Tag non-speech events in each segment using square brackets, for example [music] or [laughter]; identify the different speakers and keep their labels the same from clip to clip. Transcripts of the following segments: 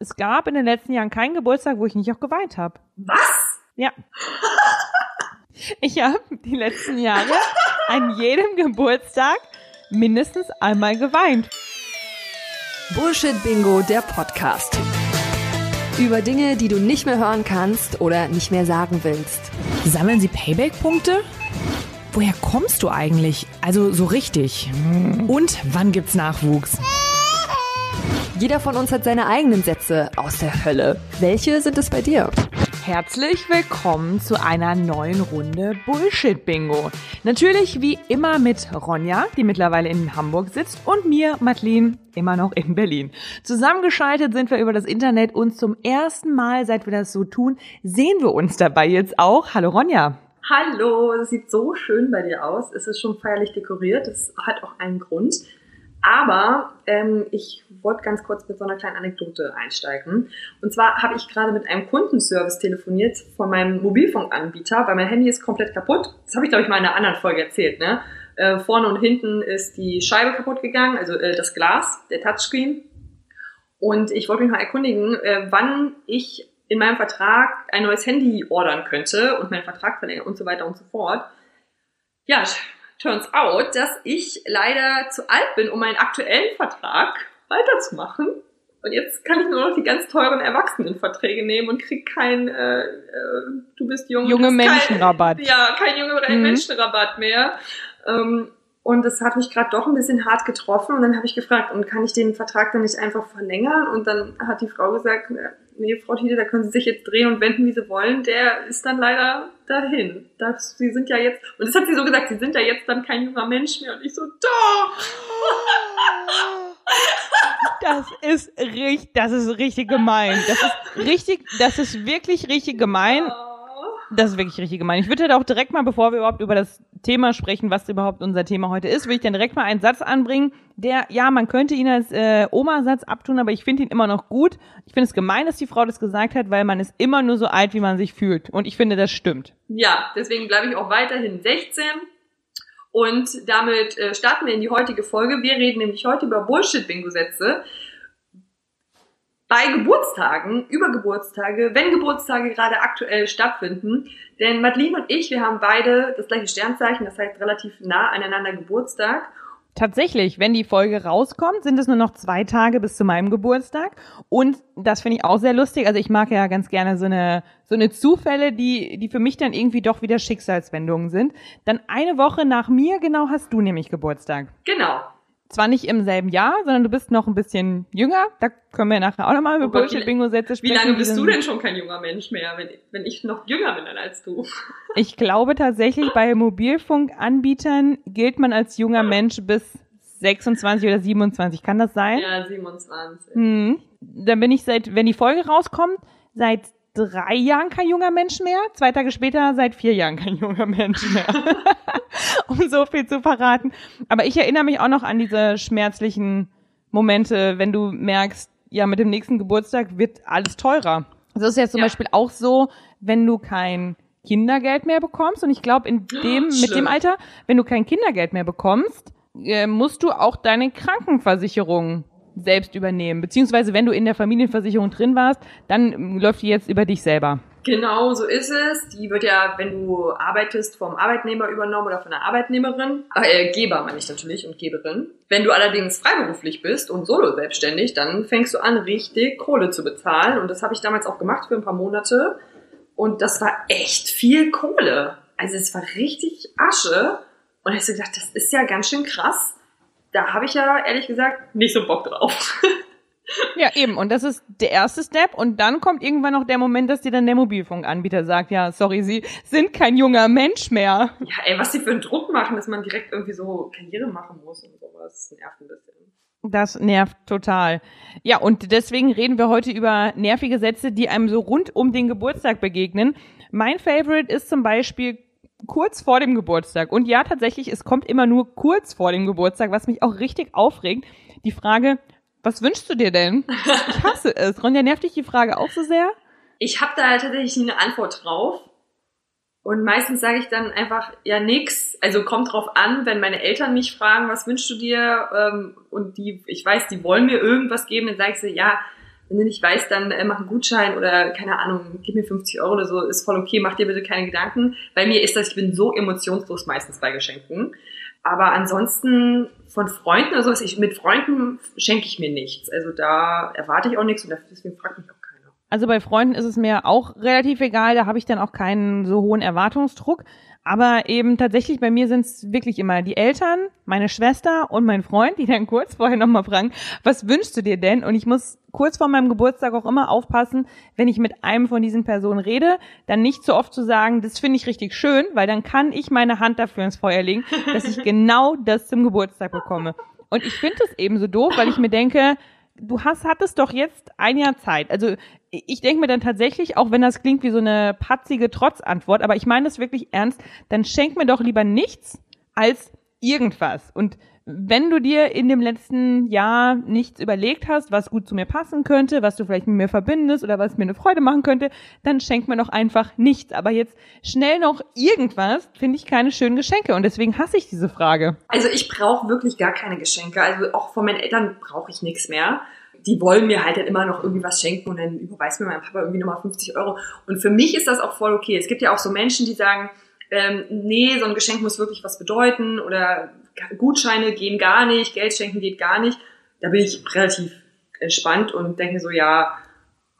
Speaker 1: es gab in den letzten Jahren keinen Geburtstag, wo ich nicht auch geweint habe.
Speaker 2: Was?
Speaker 1: Ja. [laughs] Ich habe die letzten Jahre an jedem Geburtstag mindestens einmal geweint.
Speaker 3: Bullshit Bingo, der Podcast. Über Dinge, die du nicht mehr hören kannst oder nicht mehr sagen willst.
Speaker 4: Sammeln Sie Payback-Punkte? Woher kommst du eigentlich? Also so richtig. Und wann gibt's Nachwuchs?
Speaker 3: Jeder von uns hat seine eigenen Sätze aus der Hölle. Welche sind es bei dir?
Speaker 1: Herzlich willkommen zu einer neuen Runde Bullshit Bingo. Natürlich wie immer mit Ronja, die mittlerweile in Hamburg sitzt, und mir, Madeline, immer noch in Berlin. Zusammengeschaltet sind wir über das Internet und zum ersten Mal, seit wir das so tun, sehen wir uns dabei jetzt auch. Hallo Ronja.
Speaker 2: Hallo, es sieht so schön bei dir aus. Es ist schon feierlich dekoriert. Das hat auch einen Grund. Aber ähm, ich wollte ganz kurz mit so einer kleinen Anekdote einsteigen. Und zwar habe ich gerade mit einem Kundenservice telefoniert von meinem Mobilfunkanbieter, weil mein Handy ist komplett kaputt. Das habe ich, glaube ich, mal in einer anderen Folge erzählt. Ne? Äh, vorne und hinten ist die Scheibe kaputt gegangen, also äh, das Glas, der Touchscreen. Und ich wollte mich mal erkundigen, äh, wann ich in meinem Vertrag ein neues Handy ordern könnte und meinen Vertrag verlängern und so weiter und so fort. Ja, turns out, dass ich leider zu alt bin, um meinen aktuellen Vertrag weiterzumachen. Und jetzt kann ich nur noch die ganz teuren Erwachsenenverträge nehmen und krieg kein äh, äh, du bist jung.
Speaker 1: Junge Menschenrabatt.
Speaker 2: Ja, kein junge mhm. Menschenrabatt mehr. Ähm, und das hat mich gerade doch ein bisschen hart getroffen. Und dann habe ich gefragt, und kann ich den Vertrag dann nicht einfach verlängern? Und dann hat die Frau gesagt, nee, Frau Tiede, da können Sie sich jetzt drehen und wenden, wie Sie wollen. Der ist dann leider dahin. Das, Sie sind ja jetzt, und das hat sie so gesagt, Sie sind ja jetzt dann kein junger Mensch mehr. Und ich so, doch! [laughs]
Speaker 1: Das ist richtig, das ist richtig gemein. Das ist richtig, das ist wirklich richtig gemein. Das ist wirklich richtig gemein. Ich würde da auch direkt mal, bevor wir überhaupt über das Thema sprechen, was überhaupt unser Thema heute ist, würde ich dann direkt mal einen Satz anbringen, der, ja, man könnte ihn als äh, Oma-Satz abtun, aber ich finde ihn immer noch gut. Ich finde es gemein, dass die Frau das gesagt hat, weil man ist immer nur so alt, wie man sich fühlt. Und ich finde, das stimmt.
Speaker 2: Ja, deswegen bleibe ich auch weiterhin 16. Und damit äh, starten wir in die heutige Folge. Wir reden nämlich heute über Bullshit-Bingo-Sätze bei Geburtstagen, über Geburtstage, wenn Geburtstage gerade aktuell stattfinden. Denn Madeline und ich, wir haben beide das gleiche Sternzeichen, das heißt relativ nah aneinander Geburtstag.
Speaker 1: Tatsächlich, wenn die Folge rauskommt, sind es nur noch zwei Tage bis zu meinem Geburtstag. Und das finde ich auch sehr lustig. Also ich mag ja ganz gerne so eine, so eine Zufälle, die, die für mich dann irgendwie doch wieder Schicksalswendungen sind. Dann eine Woche nach mir genau hast du nämlich Geburtstag.
Speaker 2: Genau
Speaker 1: zwar nicht im selben Jahr, sondern du bist noch ein bisschen jünger. Da können wir nachher auch nochmal über oh Bullshit-Bingo-Sätze
Speaker 2: sprechen. Wie lange bist du denn schon kein junger Mensch mehr, wenn, wenn ich noch jünger bin als du? [laughs]
Speaker 1: Ich glaube tatsächlich, bei Mobilfunkanbietern gilt man als junger Mensch bis 26 oder 27. Kann das sein?
Speaker 2: Ja, 27.
Speaker 1: Hm. Dann bin ich seit, wenn die Folge rauskommt, seit drei Jahren kein junger Mensch mehr, zwei Tage später seit vier Jahren kein junger Mensch mehr. [laughs] um so viel zu verraten. Aber ich erinnere mich auch noch an diese schmerzlichen Momente, wenn du merkst, ja, mit dem nächsten Geburtstag wird alles teurer. Das ist ja zum ja. Beispiel auch so, wenn du kein Kindergeld mehr bekommst. Und ich glaube, in dem, Schlimm. mit dem Alter, wenn du kein Kindergeld mehr bekommst, äh, musst du auch deine Krankenversicherung selbst übernehmen. Beziehungsweise wenn du in der Familienversicherung drin warst, dann läuft die jetzt über dich selber.
Speaker 2: Genau, so ist es. Die wird ja, wenn du arbeitest, vom Arbeitnehmer übernommen oder von der Arbeitnehmerin. Äh, Geber meine ich natürlich und Geberin. Wenn du allerdings freiberuflich bist und solo selbstständig, dann fängst du an, richtig Kohle zu bezahlen. Und das habe ich damals auch gemacht für ein paar Monate. Und das war echt viel Kohle. Also es war richtig Asche. Und ich habe gedacht, das ist ja ganz schön krass da habe ich ja ehrlich gesagt nicht so Bock drauf.
Speaker 1: Ja, eben. Und das ist der erste Step. Und dann kommt irgendwann noch der Moment, dass dir dann der Mobilfunkanbieter sagt, ja, sorry, Sie sind kein junger Mensch mehr.
Speaker 2: Ja, ey, was sie für einen Druck machen, dass man direkt irgendwie so Karriere machen muss und sowas. Das nervt ein bisschen.
Speaker 1: Das nervt total. Ja, und deswegen reden wir heute über nervige Sätze, die einem so rund um den Geburtstag begegnen. Mein Favorite ist zum Beispiel kurz vor dem Geburtstag. Und ja, tatsächlich, es kommt immer nur kurz vor dem Geburtstag, was mich auch richtig aufregt. Die Frage, was wünschst du dir denn? [laughs] Ich hasse es. Ronja, nervt dich die Frage auch so sehr?
Speaker 2: Ich habe da tatsächlich nie eine Antwort drauf. Und meistens sage ich dann einfach, ja, nix. Also kommt drauf an, wenn meine Eltern mich fragen, was wünschst du dir? Ähm, und die, ich weiß, die wollen mir irgendwas geben, dann sage ich so, ja, Wenn du nicht weißt, dann äh, mach einen Gutschein oder keine Ahnung, gib mir 50 Euro oder so, ist voll okay, mach dir bitte keine Gedanken. Bei mir ist das, ich bin so emotionslos meistens bei Geschenken. Aber ansonsten von Freunden oder sowas, ich, mit Freunden schenke ich mir nichts. Also da erwarte ich auch nichts und deswegen fragt mich auch keiner.
Speaker 1: Also bei Freunden ist es mir auch relativ egal, da habe ich dann auch keinen so hohen Erwartungsdruck. Aber eben tatsächlich bei mir sind es wirklich immer die Eltern, meine Schwester und mein Freund, die dann kurz vorher nochmal fragen, was wünschst du dir denn? Und ich muss kurz vor meinem Geburtstag auch immer aufpassen, wenn ich mit einem von diesen Personen rede, dann nicht so oft zu sagen, das finde ich richtig schön, weil dann kann ich meine Hand dafür ins Feuer legen, dass ich [laughs] genau das zum Geburtstag bekomme. Und ich finde es eben so doof, weil ich mir denke, du hast, hattest doch jetzt ein Jahr Zeit. Also ich denke mir dann tatsächlich, auch wenn das klingt wie so eine patzige Trotzantwort, aber ich meine das wirklich ernst, dann schenk mir doch lieber nichts als irgendwas. Und wenn du dir in dem letzten Jahr nichts überlegt hast, was gut zu mir passen könnte, was du vielleicht mit mir verbindest oder was mir eine Freude machen könnte, dann schenk mir doch einfach nichts. Aber jetzt schnell noch irgendwas, finde ich keine schönen Geschenke. Und deswegen hasse ich diese Frage.
Speaker 2: Also ich brauche wirklich gar keine Geschenke. Also auch von meinen Eltern brauche ich nichts mehr die wollen mir halt dann immer noch irgendwie was schenken und dann überweist mir mein Papa irgendwie nochmal 50 Euro. Und für mich ist das auch voll okay. Es gibt ja auch so Menschen, die sagen, ähm, nee, so ein Geschenk muss wirklich was bedeuten oder Gutscheine gehen gar nicht, Geld schenken geht gar nicht. Da bin ich relativ entspannt und denke so, ja,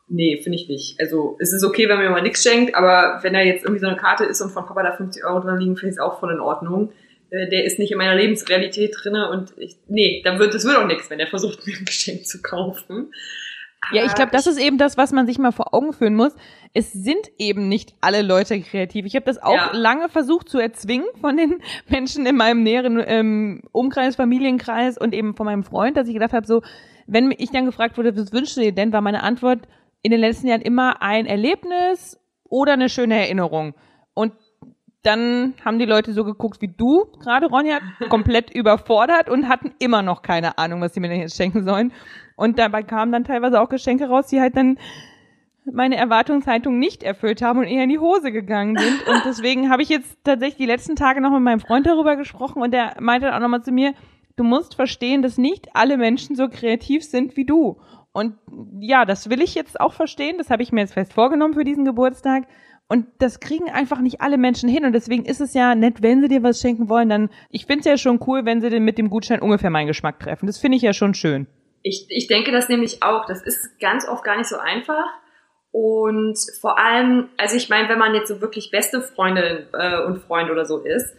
Speaker 2: nee, finde ich nicht. Also es ist okay, wenn mir mal nichts schenkt, aber wenn da jetzt irgendwie so eine Karte ist und von Papa da 50 Euro dran liegen, finde ich es auch voll in Ordnung. Äh, der ist nicht in meiner Lebensrealität drinne und ich, nee, dann wird, es wird auch nichts, wenn er versucht, mir ein Geschenk zu kaufen.
Speaker 1: Ja, ich glaube, das ist eben das, was man sich mal vor Augen führen muss. Es sind eben nicht alle Leute kreativ. Ich habe das auch ja. lange versucht zu erzwingen von den [laughs] Menschen in meinem näheren ähm, Umkreis, Familienkreis und eben von meinem Freund, dass ich gedacht habe, so, wenn ich dann gefragt wurde, was wünschst du dir denn, war meine Antwort in den letzten Jahren immer ein Erlebnis oder eine schöne Erinnerung. Dann haben die Leute so geguckt wie du gerade, Ronja, komplett [laughs] überfordert und hatten immer noch keine Ahnung, was sie mir denn jetzt schenken sollen. Und dabei kamen dann teilweise auch Geschenke raus, die halt dann meine Erwartungshaltung nicht erfüllt haben und eher in die Hose gegangen sind. Und deswegen habe ich jetzt tatsächlich die letzten Tage noch mit meinem Freund darüber gesprochen und der meinte auch nochmal zu mir, du musst verstehen, dass nicht alle Menschen so kreativ sind wie du. Und ja, das will ich jetzt auch verstehen. Das habe ich mir jetzt fest vorgenommen für diesen Geburtstag. Und das kriegen einfach nicht alle Menschen hin. Und deswegen ist es ja nett, wenn sie dir was schenken wollen, dann, ich finde es ja schon cool, wenn sie denn mit dem Gutschein ungefähr meinen Geschmack treffen. Das finde ich ja schon schön.
Speaker 2: Ich, ich denke das nämlich auch. Das ist ganz oft gar nicht so einfach. Und vor allem, also ich meine, wenn man jetzt so wirklich beste Freundin äh, und Freund oder so ist,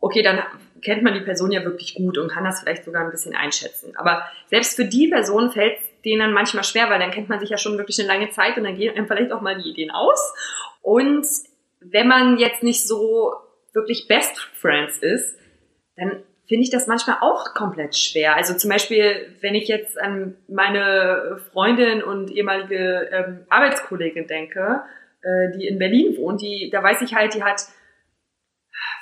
Speaker 2: okay, dann kennt man die Person ja wirklich gut und kann das vielleicht sogar ein bisschen einschätzen. Aber selbst für die Person fällt es denen dann manchmal schwer, weil dann kennt man sich ja schon wirklich eine lange Zeit und dann gehen einem vielleicht auch mal die Ideen aus. Und wenn man jetzt nicht so wirklich Best Friends ist, dann finde ich das manchmal auch komplett schwer. Also zum Beispiel, wenn ich jetzt an meine Freundin und ehemalige ähm, Arbeitskollegin denke, äh, die in Berlin wohnt, die, da weiß ich halt, die hat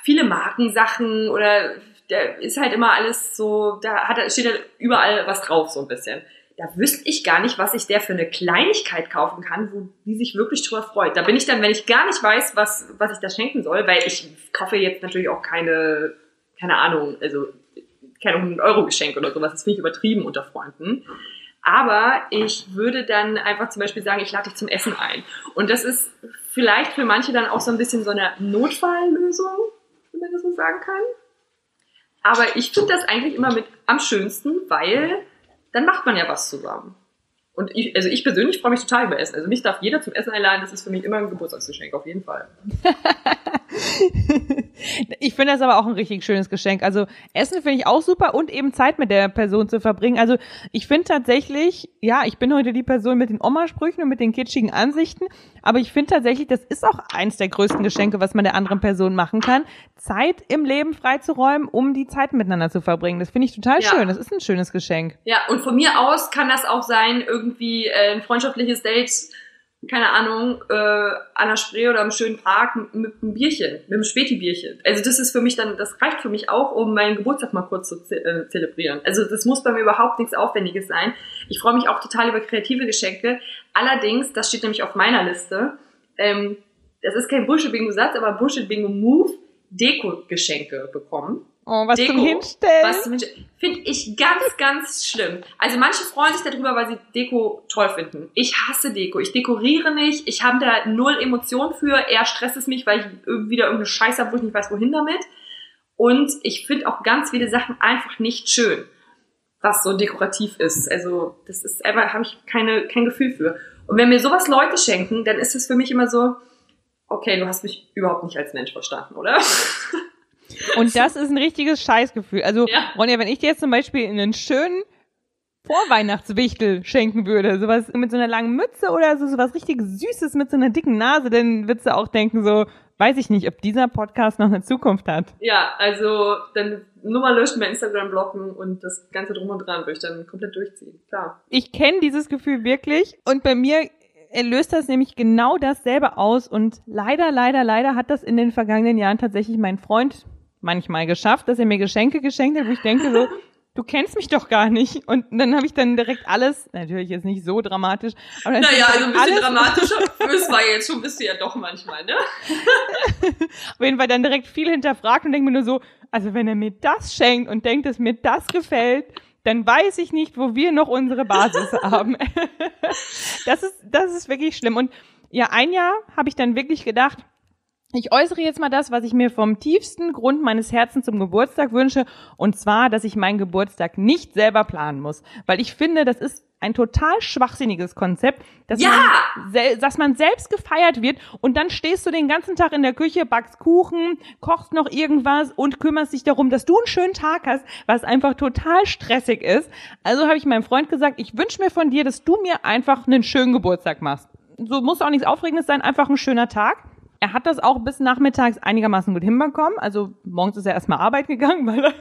Speaker 2: viele Markensachen oder da ist halt immer alles so, da hat, steht halt überall was drauf, so ein bisschen da wüsste ich gar nicht, was ich der für eine Kleinigkeit kaufen kann, wo die sich wirklich drüber freut. Da bin ich dann, wenn ich gar nicht weiß, was, was ich da schenken soll, weil ich kaufe jetzt natürlich auch keine, keine Ahnung, also keine 100 Euro Geschenk oder sowas, das finde ich übertrieben unter Freunden. Aber ich würde dann einfach zum Beispiel sagen, ich lade dich zum Essen ein. Und das ist vielleicht für manche dann auch so ein bisschen so eine Notfalllösung, wenn man das so sagen kann. Aber ich finde das eigentlich immer mit am schönsten, weil dann macht man ja was zusammen. Und ich, also ich persönlich freue mich total über Essen. Also mich darf jeder zum Essen einladen. Das ist für mich immer ein Geburtstagsgeschenk, auf jeden Fall. [laughs]
Speaker 1: ich finde das aber auch ein richtig schönes Geschenk. Also Essen finde ich auch super und eben Zeit mit der Person zu verbringen. Also ich finde tatsächlich, ja, ich bin heute die Person mit den Oma-Sprüchen und mit den kitschigen Ansichten, aber ich finde tatsächlich, das ist auch eins der größten Geschenke, was man der anderen Person machen kann. Zeit im Leben freizuräumen, um die Zeit miteinander zu verbringen. Das finde ich total ja. schön. Das ist ein schönes Geschenk.
Speaker 2: Ja, und von mir aus kann das auch sein, irgendwie äh, ein freundschaftliches Date, keine Ahnung, äh, an der Spree oder im schönen Park mit, mit einem Bierchen, mit einem Späti-Bierchen. Also das ist für mich dann, das reicht für mich auch, um meinen Geburtstag mal kurz zu ze äh, zelebrieren. Also das muss bei mir überhaupt nichts Aufwendiges sein. Ich freue mich auch total über kreative Geschenke. Allerdings, das steht nämlich auf meiner Liste, ähm, das ist kein Bullshit-Bingo-Satz, aber Bullshit-Bingo-Move, Deko-Geschenke bekommen.
Speaker 1: Oh, was
Speaker 2: Deko,
Speaker 1: zum Hinstellen.
Speaker 2: Was zum Hinstellen. Finde ich ganz, ganz schlimm. Also manche freuen sich darüber, weil sie Deko toll finden. Ich hasse Deko. Ich dekoriere nicht. Ich habe da null Emotionen für. Eher stresst es mich, weil ich wieder irgendeine Scheiße habe, wo ich nicht weiß, wohin damit. Und ich finde auch ganz viele Sachen einfach nicht schön, was so dekorativ ist. Also das ist einfach, habe ich keine, kein Gefühl für. Und wenn mir sowas Leute schenken, dann ist es für mich immer so, okay, du hast mich überhaupt nicht als Mensch verstanden, oder? [laughs]
Speaker 1: Und das ist ein richtiges Scheißgefühl. Also,
Speaker 2: Ja.
Speaker 1: Ronja, wenn ich dir jetzt zum Beispiel einen schönen Vorweihnachtswichtel schenken würde, sowas mit so einer langen Mütze oder so, sowas richtig Süßes mit so einer dicken Nase, dann würdest du auch denken so, weiß ich nicht, ob dieser Podcast noch eine Zukunft hat.
Speaker 2: Ja, also dann Nummer löschen, bei Instagram blocken und das Ganze drum und dran würde ich dann komplett durchziehen. Klar.
Speaker 1: Ich kenne dieses Gefühl wirklich und bei mir löst das nämlich genau dasselbe aus und leider, leider, leider hat das in den vergangenen Jahren tatsächlich mein Freund manchmal geschafft, dass er mir Geschenke geschenkt hat, wo ich denke so, du kennst mich doch gar nicht. Und dann habe ich dann direkt alles, natürlich jetzt nicht so dramatisch, aber dann
Speaker 2: Naja, also ein bisschen
Speaker 1: alles,
Speaker 2: dramatischer. Das war jetzt schon bist du ja doch manchmal, ne?
Speaker 1: auf jeden Fall dann direkt viel hinterfragt und denke mir nur so, also wenn er mir das schenkt und denkt, dass mir das gefällt, dann weiß ich nicht, wo wir noch unsere Basis [laughs] haben. das ist, das ist wirklich schlimm. Und ja, ein Jahr habe ich dann wirklich gedacht, ich äußere jetzt mal das, was ich mir vom tiefsten Grund meines Herzens zum Geburtstag wünsche, und zwar, dass ich meinen Geburtstag nicht selber planen muss, weil ich finde, das ist ein total schwachsinniges Konzept, dass,
Speaker 2: Ja!
Speaker 1: man, dass man selbst gefeiert wird und dann stehst du den ganzen Tag in der Küche, backst Kuchen, kochst noch irgendwas und kümmerst dich darum, dass du einen schönen Tag hast, was einfach total stressig ist. Also habe ich meinem Freund gesagt, ich wünsche mir von dir, dass du mir einfach einen schönen Geburtstag machst. So muss auch nichts Aufregendes sein, einfach ein schöner Tag. Er hat das auch bis nachmittags einigermaßen gut hinbekommen. Also morgens ist er erstmal arbeiten gegangen, weil er,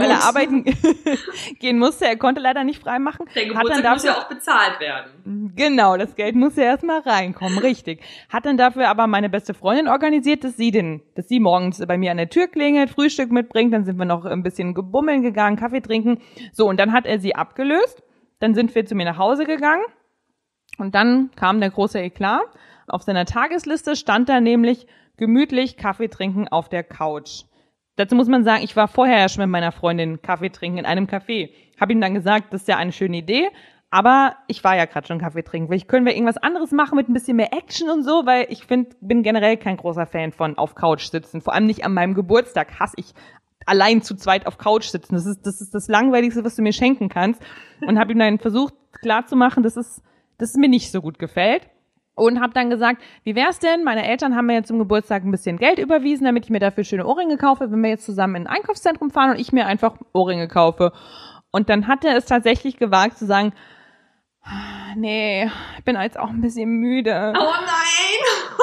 Speaker 1: weil er arbeiten [laughs] gehen musste. Er konnte leider nicht frei machen.
Speaker 2: Der
Speaker 1: Hat dann
Speaker 2: Geburtstag muss
Speaker 1: dafür
Speaker 2: ja auch bezahlt werden.
Speaker 1: Genau, das Geld muss ja erstmal reinkommen, richtig. Hat dann dafür aber meine beste Freundin organisiert, dass sie den, dass sie morgens bei mir an der Tür klingelt, Frühstück mitbringt, dann sind wir noch ein bisschen gebummeln gegangen, Kaffee trinken. So, und dann hat er sie abgelöst. Dann sind wir zu mir nach Hause gegangen. Und dann kam der große Eklat. Auf seiner Tagesliste stand da nämlich gemütlich Kaffee trinken auf der Couch. Dazu muss man sagen, ich war vorher ja schon mit meiner Freundin Kaffee trinken in einem Café. Habe ihm dann gesagt, das ist ja eine schöne Idee, aber ich war ja gerade schon Kaffee trinken. Vielleicht können wir irgendwas anderes machen mit ein bisschen mehr Action und so, weil ich find, bin generell kein großer Fan von auf Couch sitzen. Vor allem nicht an meinem Geburtstag hasse ich allein zu zweit auf Couch sitzen. Das ist das, ist das Langweiligste, was du mir schenken kannst. Und habe ihm dann versucht klarzumachen, dass es, dass es mir nicht so gut gefällt. Und habe dann gesagt, wie wär's denn? Meine Eltern haben mir jetzt zum Geburtstag ein bisschen Geld überwiesen, damit ich mir dafür schöne Ohrringe kaufe, wenn wir jetzt zusammen in ein Einkaufszentrum fahren und ich mir einfach Ohrringe kaufe. Und dann hat er es tatsächlich gewagt zu sagen, nee, ich bin jetzt auch ein bisschen müde.
Speaker 2: Oh nein!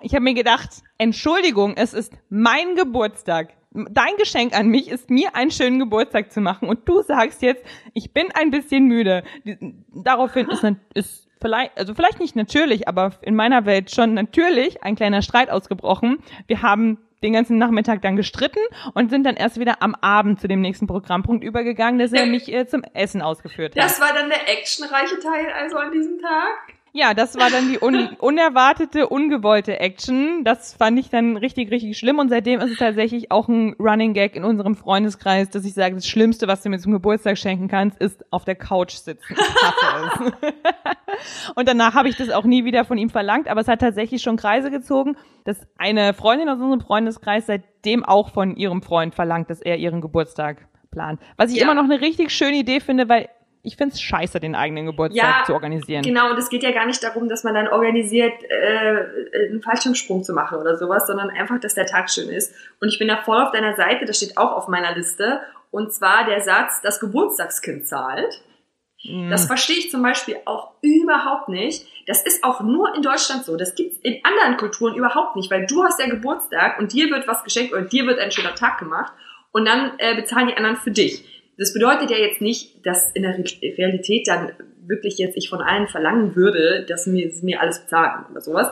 Speaker 1: Ich habe mir gedacht, Entschuldigung, es ist mein Geburtstag. Dein Geschenk an mich ist mir einen schönen Geburtstag zu machen und du sagst jetzt, ich bin ein bisschen müde. Daraufhin ist, ist vielleicht, also vielleicht nicht natürlich, aber in meiner Welt schon natürlich ein kleiner Streit ausgebrochen. Wir haben den ganzen Nachmittag dann gestritten und sind dann erst wieder am Abend zu dem nächsten Programmpunkt übergegangen, dass er mich äh, zum Essen ausgeführt hat.
Speaker 2: Das war dann der actionreiche Teil also an diesem Tag.
Speaker 1: Ja, das war dann die un [laughs] unerwartete, ungewollte Action. Das fand ich dann richtig, richtig schlimm. Und seitdem ist es tatsächlich auch ein Running Gag in unserem Freundeskreis, dass ich sage, das Schlimmste, was du mir zum Geburtstag schenken kannst, ist auf der Couch sitzen. [laughs] Und danach habe ich das auch nie wieder von ihm verlangt. Aber es hat tatsächlich schon Kreise gezogen, dass eine Freundin aus unserem Freundeskreis seitdem auch von ihrem Freund verlangt, dass er ihren Geburtstag plant. Was ich
Speaker 2: Ja.
Speaker 1: immer noch eine richtig schöne Idee finde, weil ich finde es scheiße, den eigenen Geburtstag
Speaker 2: Ja,
Speaker 1: zu organisieren.
Speaker 2: Genau, und es geht ja gar nicht darum, dass man dann organisiert, äh, einen Fallschirmsprung zu machen oder sowas, sondern einfach, dass der Tag schön ist. Und ich bin da voll auf deiner Seite, das steht auch auf meiner Liste. Und zwar der Satz, das Geburtstagskind zahlt.
Speaker 1: Mm.
Speaker 2: Das verstehe ich zum Beispiel auch überhaupt nicht. Das ist auch nur in Deutschland so. Das gibt's in anderen Kulturen überhaupt nicht, weil du hast ja Geburtstag und dir wird was geschenkt oder dir wird ein schöner Tag gemacht und dann äh, bezahlen die anderen für dich. Das bedeutet ja jetzt nicht, dass in der Re Realität dann wirklich jetzt ich von allen verlangen würde, dass mir, sie mir alles bezahlen oder sowas.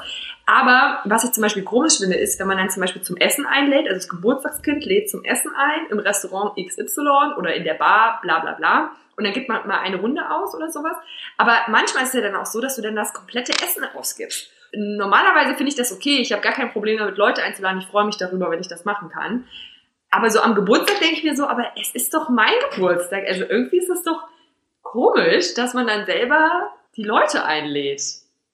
Speaker 2: Aber was ich zum Beispiel komisch finde, ist, wenn man dann zum Beispiel zum Essen einlädt, also das Geburtstagskind lädt zum Essen ein im Restaurant XY oder in der Bar, bla bla bla. Und dann gibt man mal eine Runde aus oder sowas. Aber manchmal ist es ja dann auch so, dass du dann das komplette Essen ausgibst. Normalerweise finde ich das okay. Ich habe gar kein Problem damit, Leute einzuladen. Ich freue mich darüber, wenn ich das machen kann. Aber so am Geburtstag denke ich mir so, aber es ist doch mein Geburtstag. Also irgendwie ist es doch komisch, dass man dann selber die Leute einlädt.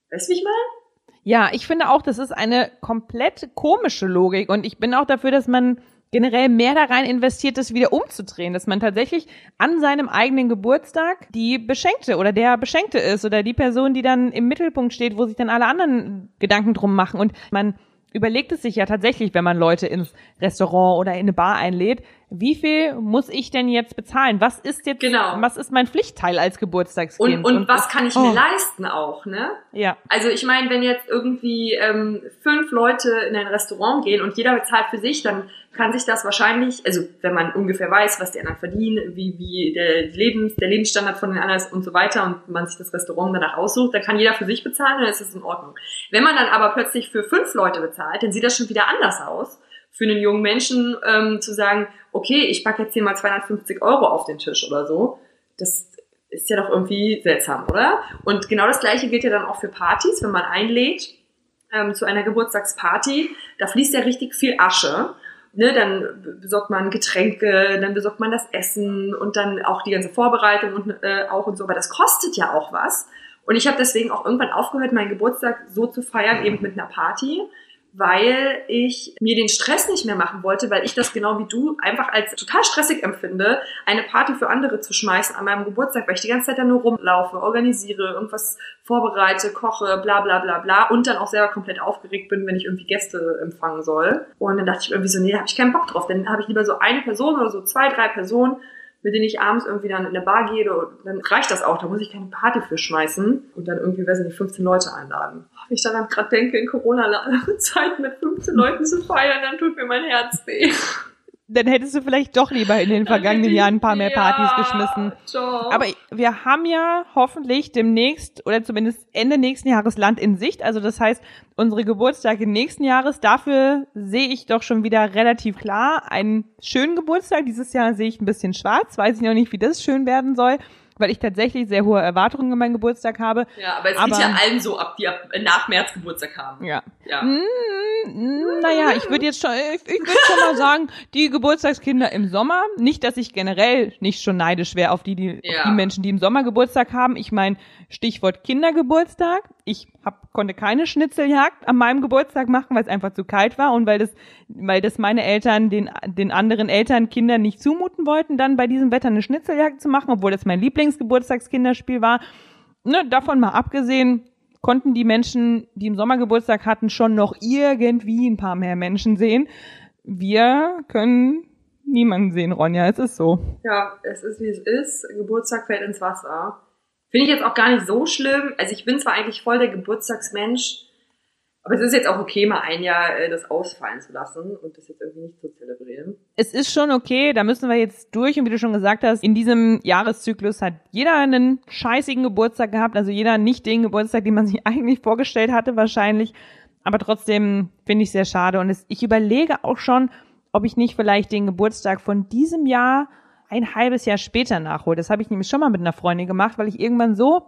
Speaker 2: Weißt du, wie ich meine?
Speaker 1: Ja, ich finde auch, das ist eine komplett komische Logik und ich bin auch dafür, dass man generell mehr da rein investiert, das wieder umzudrehen, dass man tatsächlich an seinem eigenen Geburtstag die Beschenkte oder der Beschenkte ist oder die Person, die dann im Mittelpunkt steht, wo sich dann alle anderen Gedanken drum machen und man überlegt es sich ja tatsächlich, wenn man Leute ins Restaurant oder in eine Bar einlädt, wie viel muss ich denn jetzt bezahlen? Was ist jetzt,
Speaker 2: Genau.
Speaker 1: was ist mein Pflichtteil als Geburtstagskind?
Speaker 2: Und, und was kann ich
Speaker 1: oh.
Speaker 2: mir leisten auch, ne?
Speaker 1: Ja,
Speaker 2: Also ich meine, wenn jetzt irgendwie ähm, fünf Leute in ein Restaurant gehen und jeder bezahlt für sich, dann kann sich das wahrscheinlich, also wenn man ungefähr weiß, was die anderen verdienen, wie, wie der, Lebens, der Lebensstandard von den anderen ist und so weiter und man sich das Restaurant danach aussucht, dann kann jeder für sich bezahlen und dann ist das in Ordnung. Wenn man dann aber plötzlich für fünf Leute bezahlt, dann sieht das schon wieder anders aus. Für einen jungen Menschen ähm, zu sagen, okay, ich packe jetzt hier mal 250 Euro auf den Tisch oder so, das ist ja doch irgendwie seltsam, oder? Und genau das gleiche gilt ja dann auch für Partys, wenn man einlädt ähm, zu einer Geburtstagsparty, da fließt ja richtig viel Asche. Ne, dann besorgt man Getränke, dann besorgt man das Essen und dann auch die ganze Vorbereitung und äh, auch und so, aber das kostet ja auch was. Und ich habe deswegen auch irgendwann aufgehört, meinen Geburtstag so zu feiern, eben mit einer Party, weil ich mir den Stress nicht mehr machen wollte, weil ich das genau wie du einfach als total stressig empfinde, eine Party für andere zu schmeißen an meinem Geburtstag, weil ich die ganze Zeit da nur rumlaufe, organisiere, irgendwas vorbereite, koche, bla bla bla bla und dann auch selber komplett aufgeregt bin, wenn ich irgendwie Gäste empfangen soll. Und dann dachte ich irgendwie so, nee, da habe ich keinen Bock drauf. Dann habe ich lieber so eine Person oder so zwei, drei Personen, mit denen ich abends irgendwie dann in eine Bar gehe, dann reicht das auch, da muss ich keine Party für schmeißen und dann irgendwie, weiß ich nicht, 15 Leute einladen. Wenn ich daran gerade denke, in Corona-Zeiten mit 15 Leuten zu feiern, dann tut mir mein Herz weh.
Speaker 1: Dann hättest du vielleicht doch lieber in den vergangenen Jahren ein paar mehr Partys
Speaker 2: Ja,
Speaker 1: geschmissen.
Speaker 2: doch.
Speaker 1: Aber wir haben ja hoffentlich demnächst oder zumindest Ende nächsten Jahres Land in Sicht. Also das heißt, unsere Geburtstage nächsten Jahres, dafür sehe ich doch schon wieder relativ klar einen schönen Geburtstag. Dieses Jahr sehe ich ein bisschen schwarz, weiß ich noch nicht, wie das schön werden soll, weil ich tatsächlich sehr hohe Erwartungen an meinen Geburtstag habe.
Speaker 2: ja, aber es
Speaker 1: aber-
Speaker 2: geht ja allen so ab, die ab, nach März Geburtstag haben.
Speaker 1: Ja.
Speaker 2: Ja.
Speaker 1: Mm, mm, Naja, ich würde jetzt schon, ich, ich würde schon mal sagen, die Geburtstagskinder im Sommer. Nicht, dass ich generell nicht schon neidisch wäre auf die, die,
Speaker 2: Ja.
Speaker 1: auf die Menschen, die im Sommer Geburtstag haben. Ich meine, Stichwort Kindergeburtstag. Ich hab, konnte keine Schnitzeljagd an meinem Geburtstag machen, weil es einfach zu kalt war und weil das, weil das meine Eltern den, den anderen Eltern Kindern nicht zumuten wollten, dann bei diesem Wetter eine Schnitzeljagd zu machen, obwohl das mein Lieblingsgeburtstagskinderspiel war. Ne, davon mal abgesehen, konnten die Menschen, die im Sommer Geburtstag hatten, schon noch irgendwie ein paar mehr Menschen sehen. Wir können niemanden sehen, Ronja. Es ist so.
Speaker 2: Ja, es ist wie es ist. Geburtstag fällt ins Wasser. Finde ich jetzt auch gar nicht so schlimm. Also ich bin zwar eigentlich voll der Geburtstagsmensch, aber es ist jetzt auch okay, mal ein Jahr äh, das ausfallen zu lassen und das jetzt irgendwie nicht zu zelebrieren.
Speaker 1: Es ist schon okay, da müssen wir jetzt durch. Und wie du schon gesagt hast, in diesem Jahreszyklus hat jeder einen scheißigen Geburtstag gehabt. Also jeder nicht den Geburtstag, den man sich [laughs] eigentlich vorgestellt hatte, wahrscheinlich. Aber trotzdem finde ich sehr schade. Und es, ich überlege auch schon, ob ich nicht vielleicht den Geburtstag von diesem Jahr ein halbes Jahr später nachhole. Das habe ich nämlich schon mal mit einer Freundin gemacht, weil ich irgendwann so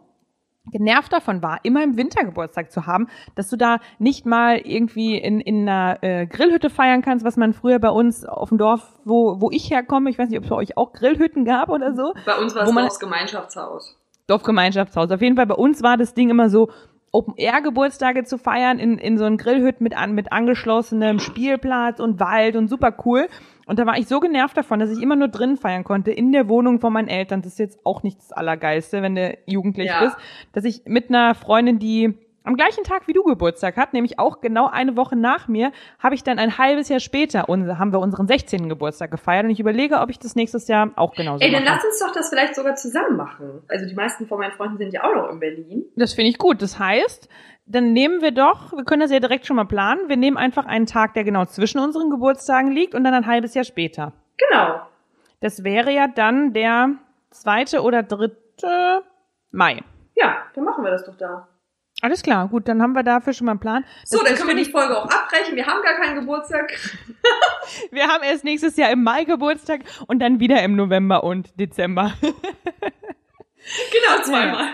Speaker 1: genervt davon war, immer im Winter Geburtstag zu haben, dass du da nicht mal irgendwie in, in einer äh, Grillhütte feiern kannst, was man früher bei uns auf dem Dorf, wo, wo ich herkomme, ich weiß nicht, ob es bei euch auch Grillhütten gab oder so,
Speaker 2: Bei uns war es das Gemeinschaftshaus.
Speaker 1: Dorfgemeinschaftshaus. Auf jeden Fall bei uns war das Ding immer so, Open-Air-Geburtstage zu feiern in, in so einen Grillhütten mit, an, mit angeschlossenem Spielplatz und Wald und super cool. Und da war ich so genervt davon, dass ich immer nur drin feiern konnte, in der Wohnung von meinen Eltern. Das ist jetzt auch nicht das Allergeilste, wenn du jugendlich
Speaker 2: Ja.
Speaker 1: bist. Dass ich mit einer Freundin, die am gleichen Tag wie du Geburtstag hat, nämlich auch genau eine Woche nach mir, habe ich dann ein halbes Jahr später, haben wir unseren 16. Geburtstag gefeiert. Und ich überlege, ob ich das nächstes Jahr auch genauso
Speaker 2: Ey, dann
Speaker 1: mache.
Speaker 2: lass uns doch das vielleicht sogar zusammen machen. Also die meisten von meinen Freunden sind ja auch noch in Berlin.
Speaker 1: Das finde ich gut. Das heißt, dann nehmen wir doch, wir können das ja direkt schon mal planen, wir nehmen einfach einen Tag, der genau zwischen unseren Geburtstagen liegt und dann ein halbes Jahr später.
Speaker 2: Genau.
Speaker 1: Das wäre ja dann der zweite oder dritte Mai.
Speaker 2: Ja, dann machen wir das doch da.
Speaker 1: Alles klar, gut, dann haben wir dafür schon mal einen Plan.
Speaker 2: So,
Speaker 1: Das-
Speaker 2: dann
Speaker 1: das
Speaker 2: können wir die Folge auch abbrechen. Wir haben gar keinen Geburtstag. [laughs]
Speaker 1: wir haben erst nächstes Jahr im Mai Geburtstag und dann wieder im November und Dezember. [laughs]
Speaker 2: Genau, zweimal.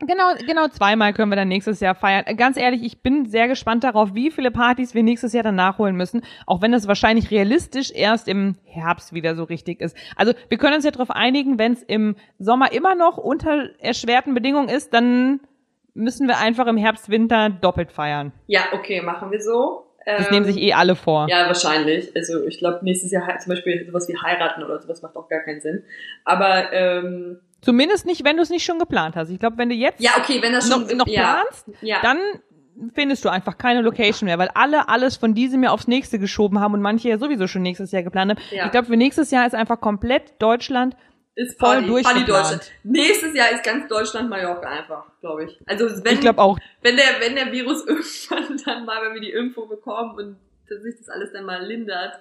Speaker 1: Genau, genau zweimal können wir dann nächstes Jahr feiern. Ganz ehrlich, ich bin sehr gespannt darauf, wie viele Partys wir nächstes Jahr dann nachholen müssen, auch wenn es wahrscheinlich realistisch erst im Herbst wieder so richtig ist. Also wir können uns ja darauf einigen, wenn es im Sommer immer noch unter erschwerten Bedingungen ist, dann müssen wir einfach im Herbst, Winter doppelt feiern.
Speaker 2: Ja, okay, machen wir so.
Speaker 1: Das
Speaker 2: Ähm,
Speaker 1: nehmen sich eh alle vor.
Speaker 2: Ja, wahrscheinlich. Also ich glaube, nächstes Jahr zum Beispiel sowas wie heiraten oder sowas macht auch gar keinen Sinn. Aber ähm,
Speaker 1: Zumindest nicht, wenn du es nicht schon geplant hast. Ich glaube, wenn du jetzt
Speaker 2: ja, okay, wenn das schon
Speaker 1: noch, noch
Speaker 2: ja,
Speaker 1: planst,
Speaker 2: ja.
Speaker 1: dann findest du einfach keine Location mehr, weil alle alles von diesem Jahr aufs nächste geschoben haben und manche ja sowieso schon nächstes Jahr geplant haben.
Speaker 2: Ja.
Speaker 1: Ich glaube, für nächstes Jahr ist einfach komplett Deutschland
Speaker 2: ist
Speaker 1: voll
Speaker 2: Party,
Speaker 1: durchgeplant.
Speaker 2: Party Deutschland. Nächstes Jahr ist ganz Deutschland Mallorca einfach, glaube ich. Also wenn,
Speaker 1: ich glaube auch.
Speaker 2: wenn der wenn der Virus [laughs] irgendwann dann mal, wenn wir die Impfung bekommen und dass sich das alles dann mal lindert,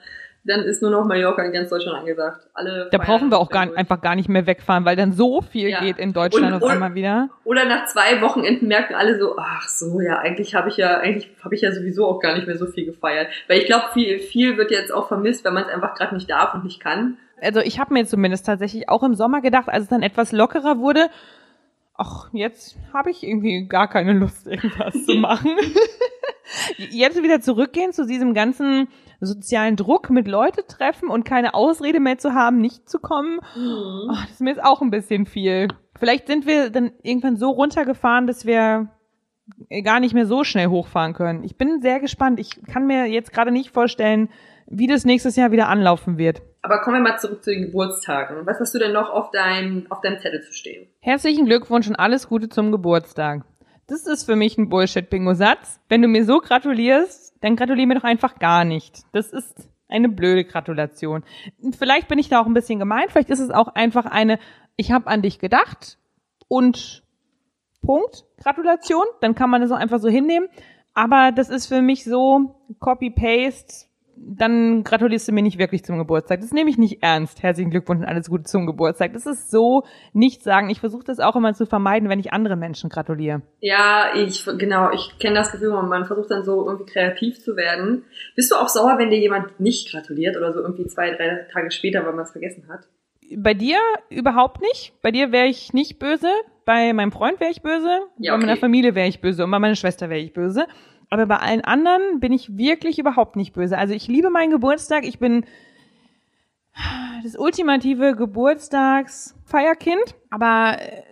Speaker 2: dann ist nur noch Mallorca in ganz Deutschland angesagt. Alle
Speaker 1: Da brauchen wir auch gar,
Speaker 2: durch.
Speaker 1: einfach gar nicht mehr wegfahren, weil dann so viel
Speaker 2: Ja.
Speaker 1: geht in Deutschland
Speaker 2: Und-
Speaker 1: auf einmal wieder.
Speaker 2: Oder nach zwei Wochenenden merken alle so, ach so, ja, eigentlich habe ich ja, eigentlich habe ich ja sowieso auch gar nicht mehr so viel gefeiert. Weil ich glaube, viel, viel wird jetzt auch vermisst, wenn man es einfach gerade nicht darf und nicht kann.
Speaker 1: Also ich habe mir zumindest tatsächlich auch im Sommer gedacht, als es dann etwas lockerer wurde, ach, jetzt habe ich irgendwie gar keine Lust, irgendwas zu machen. [laughs] jetzt wieder zurückgehen zu diesem ganzen sozialen Druck mit Leute treffen und keine Ausrede mehr zu haben, nicht zu kommen. Oh, das ist mir jetzt auch ein bisschen viel. Vielleicht sind wir dann irgendwann so runtergefahren, dass wir gar nicht mehr so schnell hochfahren können. Ich bin sehr gespannt. Ich kann mir jetzt gerade nicht vorstellen, wie das nächstes Jahr wieder anlaufen wird.
Speaker 2: Aber kommen wir mal zurück zu den Geburtstagen. Was hast du denn noch auf deinem, auf deinem Zettel zu stehen?
Speaker 1: Herzlichen Glückwunsch und alles Gute zum Geburtstag. Das ist für mich ein Bullshit-Bingo-Satz. Wenn du mir so gratulierst, dann gratulier mir doch einfach gar nicht. Das ist eine blöde Gratulation. Vielleicht bin ich da auch ein bisschen gemein, vielleicht ist es auch einfach eine, ich habe an dich gedacht und Punkt, Gratulation. Dann kann man das auch einfach so hinnehmen. Aber das ist für mich so Copy-Paste, dann gratulierst du mir nicht wirklich zum Geburtstag. Das nehme ich nicht ernst. Herzlichen Glückwunsch und alles Gute zum Geburtstag. Das ist so nicht sagen. Ich versuche das auch immer zu vermeiden, wenn ich anderen Menschen gratuliere.
Speaker 2: Ja, ich, genau, ich kenne das Gefühl, man versucht dann so irgendwie kreativ zu werden. Bist du auch sauer, wenn dir jemand nicht gratuliert oder so irgendwie zwei, drei Tage später, weil man es vergessen hat?
Speaker 1: Bei dir überhaupt nicht. Bei dir wäre ich nicht böse. Bei meinem Freund wäre ich böse.
Speaker 2: Ja,
Speaker 1: Bei meiner
Speaker 2: okay.
Speaker 1: Familie wäre ich böse. Und bei meiner Schwester wäre ich böse. Aber bei allen anderen bin ich wirklich überhaupt nicht böse. Also ich liebe meinen Geburtstag. Ich bin das ultimative Geburtstagsfeierkind. Aber äh,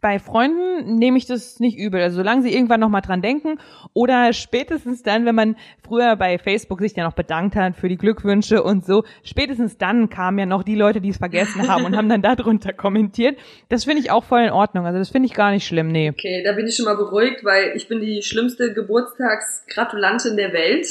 Speaker 1: bei Freunden nehme ich das nicht übel. Also solange sie irgendwann noch mal dran denken oder spätestens dann, wenn man früher bei Facebook sich ja noch bedankt hat für die Glückwünsche und so, spätestens dann kamen ja noch die Leute, die es vergessen haben und haben dann darunter kommentiert. Das finde ich auch voll in Ordnung. Also das finde ich gar nicht schlimm, nee.
Speaker 2: Okay, da bin ich schon mal beruhigt, weil ich bin die schlimmste Geburtstagsgratulantin der Welt.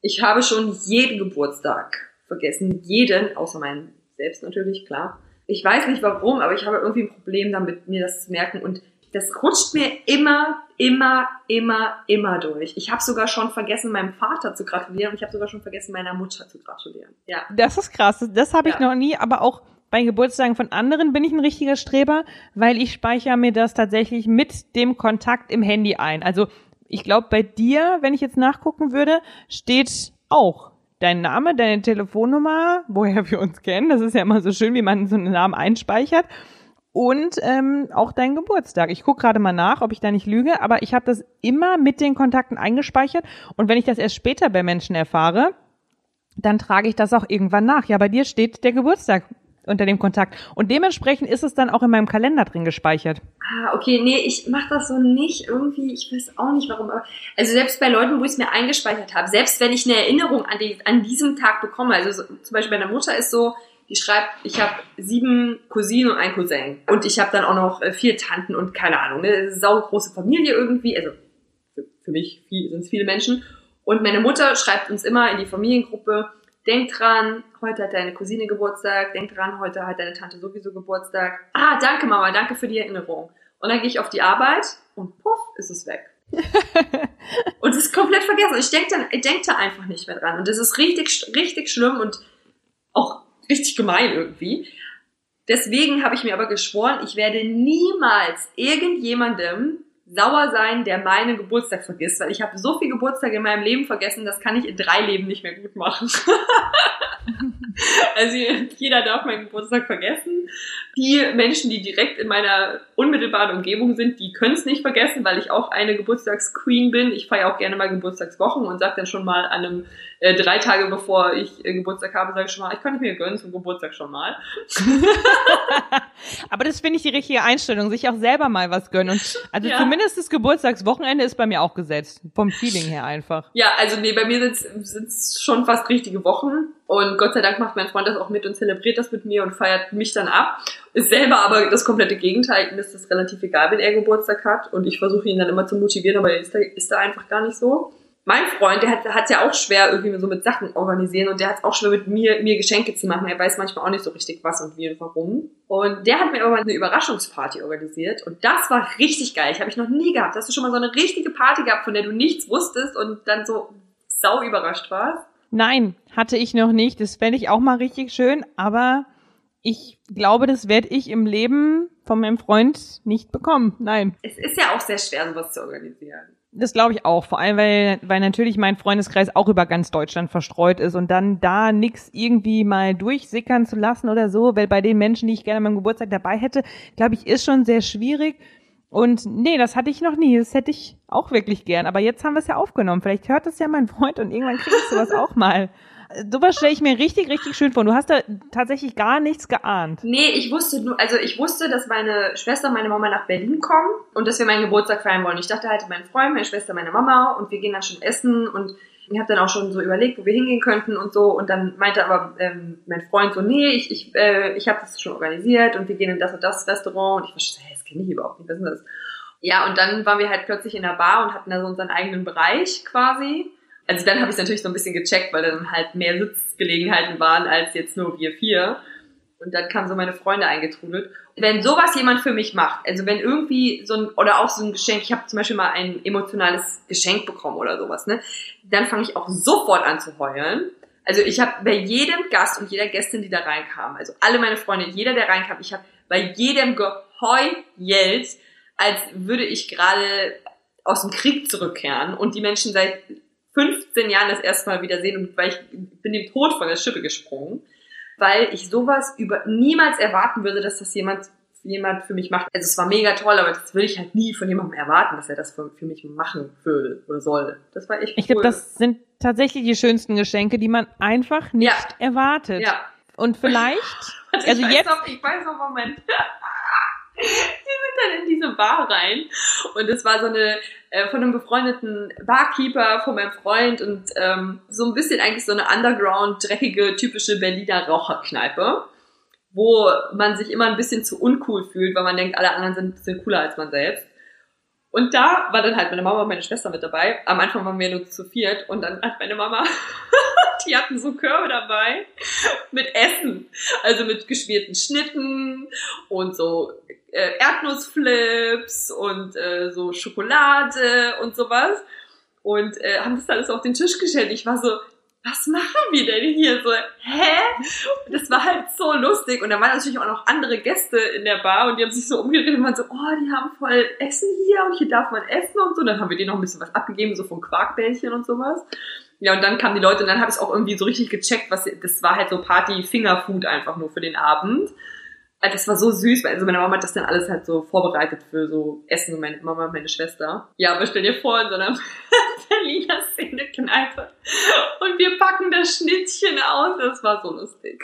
Speaker 2: Ich habe schon jeden Geburtstag vergessen. Jeden, außer meinen selbst natürlich, klar. Ich weiß nicht warum, aber ich habe irgendwie ein Problem damit, mir das zu merken. Und das rutscht mir immer, immer, immer, immer durch. Ich habe sogar schon vergessen, meinem Vater zu gratulieren und ich habe sogar schon vergessen, meiner Mutter zu gratulieren. Ja.
Speaker 1: Das ist krass. Das, das habe ich
Speaker 2: Ja.
Speaker 1: noch nie, aber auch bei Geburtstagen von anderen bin ich ein richtiger Streber, weil ich speichere mir das tatsächlich mit dem Kontakt im Handy ein. Also ich glaube, bei dir, wenn ich jetzt nachgucken würde, steht auch dein Name, deine Telefonnummer, woher wir uns kennen. Das ist ja immer so schön, wie man so einen Namen einspeichert. Und ähm, auch dein Geburtstag. Ich gucke gerade mal nach, ob ich da nicht lüge, aber ich habe das immer mit den Kontakten eingespeichert. Und wenn ich das erst später bei Menschen erfahre, dann trage ich das auch irgendwann nach. Ja, bei dir steht der Geburtstag unter dem Kontakt. Und dementsprechend ist es dann auch in meinem Kalender drin gespeichert.
Speaker 2: Ah, okay, nee, ich mach das so nicht irgendwie, ich weiß auch nicht warum, also selbst bei Leuten, wo ich es mir eingespeichert habe, selbst wenn ich eine Erinnerung an, die, an diesem Tag bekomme, also so, zum Beispiel meine Mutter ist so, die schreibt, ich habe sieben Cousinen und ein Cousin und ich habe dann auch noch äh, vier Tanten und keine Ahnung, eine saugroße Familie irgendwie, also für, für mich sind es viele Menschen und meine Mutter schreibt uns immer in die Familiengruppe, denk dran, heute hat deine Cousine Geburtstag, denk dran, heute hat deine Tante sowieso Geburtstag. Ah, danke Mama, danke für die Erinnerung. Und dann gehe ich auf die Arbeit und puff, ist es weg. [laughs] und es ist komplett vergessen. Ich denke dann, ich denk da einfach nicht mehr dran. Und das ist richtig, richtig schlimm und auch richtig gemein irgendwie. Deswegen habe ich mir aber geschworen, ich werde niemals irgendjemandem sauer sein, der meinen Geburtstag vergisst, weil ich habe so viel Geburtstag in meinem Leben vergessen, das kann ich in drei Leben nicht mehr gut machen. [laughs] Also jeder darf meinen Geburtstag vergessen. Die Menschen, die direkt in meiner unmittelbaren Umgebung sind, die können es nicht vergessen, weil ich auch eine Geburtstagsqueen bin. Ich feiere auch gerne mal Geburtstagswochen und sage dann schon mal an einem äh, drei Tage bevor ich äh, Geburtstag habe, sage ich schon mal, ich kann nicht mir gönnen zum Geburtstag schon mal. [laughs]
Speaker 1: Aber das finde ich die richtige Einstellung, sich auch selber mal was gönnen. Und also
Speaker 2: Ja.
Speaker 1: zumindest das Geburtstagswochenende ist bei mir auch gesetzt. Vom Feeling her einfach.
Speaker 2: Ja, also nee, bei mir sind es schon fast richtige Wochen. Und Gott sei Dank macht mein Freund das auch mit und zelebriert das mit mir und feiert mich dann ab. Ist selber aber das komplette Gegenteil. Ihm ist das relativ egal, wenn er Geburtstag hat. Und ich versuche ihn dann immer zu motivieren, aber er ist da, ist da einfach gar nicht so. Mein Freund, der hat es ja auch schwer irgendwie so mit Sachen organisieren und der hat es auch schwer mit mir, mir Geschenke zu machen. Er weiß manchmal auch nicht so richtig was und wie und warum. Und der hat mir aber mal eine Überraschungsparty organisiert und das war richtig geil. Ich habe ich noch nie gehabt. Hast du schon mal so eine richtige Party gehabt, von der du nichts wusstest und dann so sau überrascht warst?
Speaker 1: Nein, hatte ich noch nicht. Das fände ich auch mal richtig schön, aber ich glaube, das werde ich im Leben von meinem Freund nicht bekommen. Nein.
Speaker 2: Es ist ja auch sehr schwer, sowas zu organisieren.
Speaker 1: Das glaube ich auch, vor allem weil, weil natürlich mein Freundeskreis auch über ganz Deutschland verstreut ist und dann da nix irgendwie mal durchsickern zu lassen oder so, weil bei den Menschen, die ich gerne meinem Geburtstag dabei hätte, glaube ich, ist schon sehr schwierig. Und nee, das hatte ich noch nie. Das hätte ich auch wirklich gern. Aber jetzt haben wir es ja aufgenommen. Vielleicht hört es ja mein Freund und irgendwann kriegst du was [laughs] auch mal. Sowas stelle ich mir richtig, richtig schön vor. Du hast da tatsächlich gar nichts geahnt.
Speaker 2: Nee, ich wusste nur, also ich wusste, dass meine Schwester und meine Mama nach Berlin kommen und dass wir meinen Geburtstag feiern wollen. Ich dachte halt, mein Freund, meine Schwester, meine Mama und wir gehen dann schon essen und ich habe dann auch schon so überlegt, wo wir hingehen könnten und so. Und dann meinte aber ähm, mein Freund so, nee, ich, ich, äh, ich habe das schon organisiert und wir gehen in das und das Restaurant. Und ich war schon, hey, das kenne ich überhaupt nicht, was ist das? Ja, und dann waren wir halt plötzlich in der Bar und hatten da so unseren eigenen Bereich quasi. Also dann habe ich natürlich so ein bisschen gecheckt, weil dann halt mehr Sitzgelegenheiten waren als jetzt nur wir vier. Und dann kamen so meine Freunde eingetrudelt. Wenn sowas jemand für mich macht, also wenn irgendwie so ein, oder auch so ein Geschenk, ich habe zum Beispiel mal ein emotionales Geschenk bekommen oder sowas, ne, dann fange ich auch sofort an zu heulen. Also ich habe bei jedem Gast und jeder Gästin, die da reinkam, also alle meine Freunde, jeder, der reinkam, ich habe bei jedem geheult, als würde ich gerade aus dem Krieg zurückkehren und die Menschen seit 15 Jahren das erste Mal wiedersehen und weil ich bin dem Tod von der Schippe gesprungen, weil ich sowas über niemals erwarten würde, dass das jemand jemand für mich macht. Also es war mega toll, aber das würde ich halt nie von jemandem erwarten, dass er das für, für mich machen will oder soll. Das war echt
Speaker 1: Ich
Speaker 2: cool.
Speaker 1: glaube, das sind tatsächlich die schönsten Geschenke, die man einfach nicht
Speaker 2: Ja.
Speaker 1: erwartet.
Speaker 2: ja.
Speaker 1: Und vielleicht, [laughs]
Speaker 2: Also
Speaker 1: also
Speaker 2: ich weiß
Speaker 1: jetzt,
Speaker 2: Noch, ich weiß noch, Moment. Dann in diese Bar rein und es war so eine äh, von einem befreundeten Barkeeper von meinem Freund und ähm, so ein bisschen eigentlich so eine underground dreckige typische Berliner Raucherkneipe, wo man sich immer ein bisschen zu uncool fühlt, weil man denkt, alle anderen sind ein bisschen cooler als man selbst. Und da war dann halt meine Mama und meine Schwester mit dabei. Am Anfang waren wir nur zu viert und dann hat meine Mama, [laughs] die hatten so Körbe dabei mit Essen. Also mit geschmierten Schnitten und so äh, Erdnussflips und äh, so Schokolade und sowas. Und äh, haben das alles auf den Tisch gestellt. Ich war so, was machen wir denn hier? So, hä? Das war halt so lustig. Und da waren natürlich auch noch andere Gäste in der Bar und die haben sich so umgedreht und waren so, oh, die haben voll Essen hier und hier darf man essen und so. Und dann haben wir denen noch ein bisschen was abgegeben, so von Quarkbällchen und sowas. Ja, und dann kamen die Leute und dann habe ich auch irgendwie so richtig gecheckt, was das war halt so Party Fingerfood einfach nur für den Abend. Das war so süß, weil also meine Mama hat das dann alles halt so vorbereitet für so Essen und meine Mama und meine Schwester. Ja, aber stell dir vor, in so einer [laughs] Berliner Szene-Kneipe und wir packen das Schnittchen aus. Das war so lustig.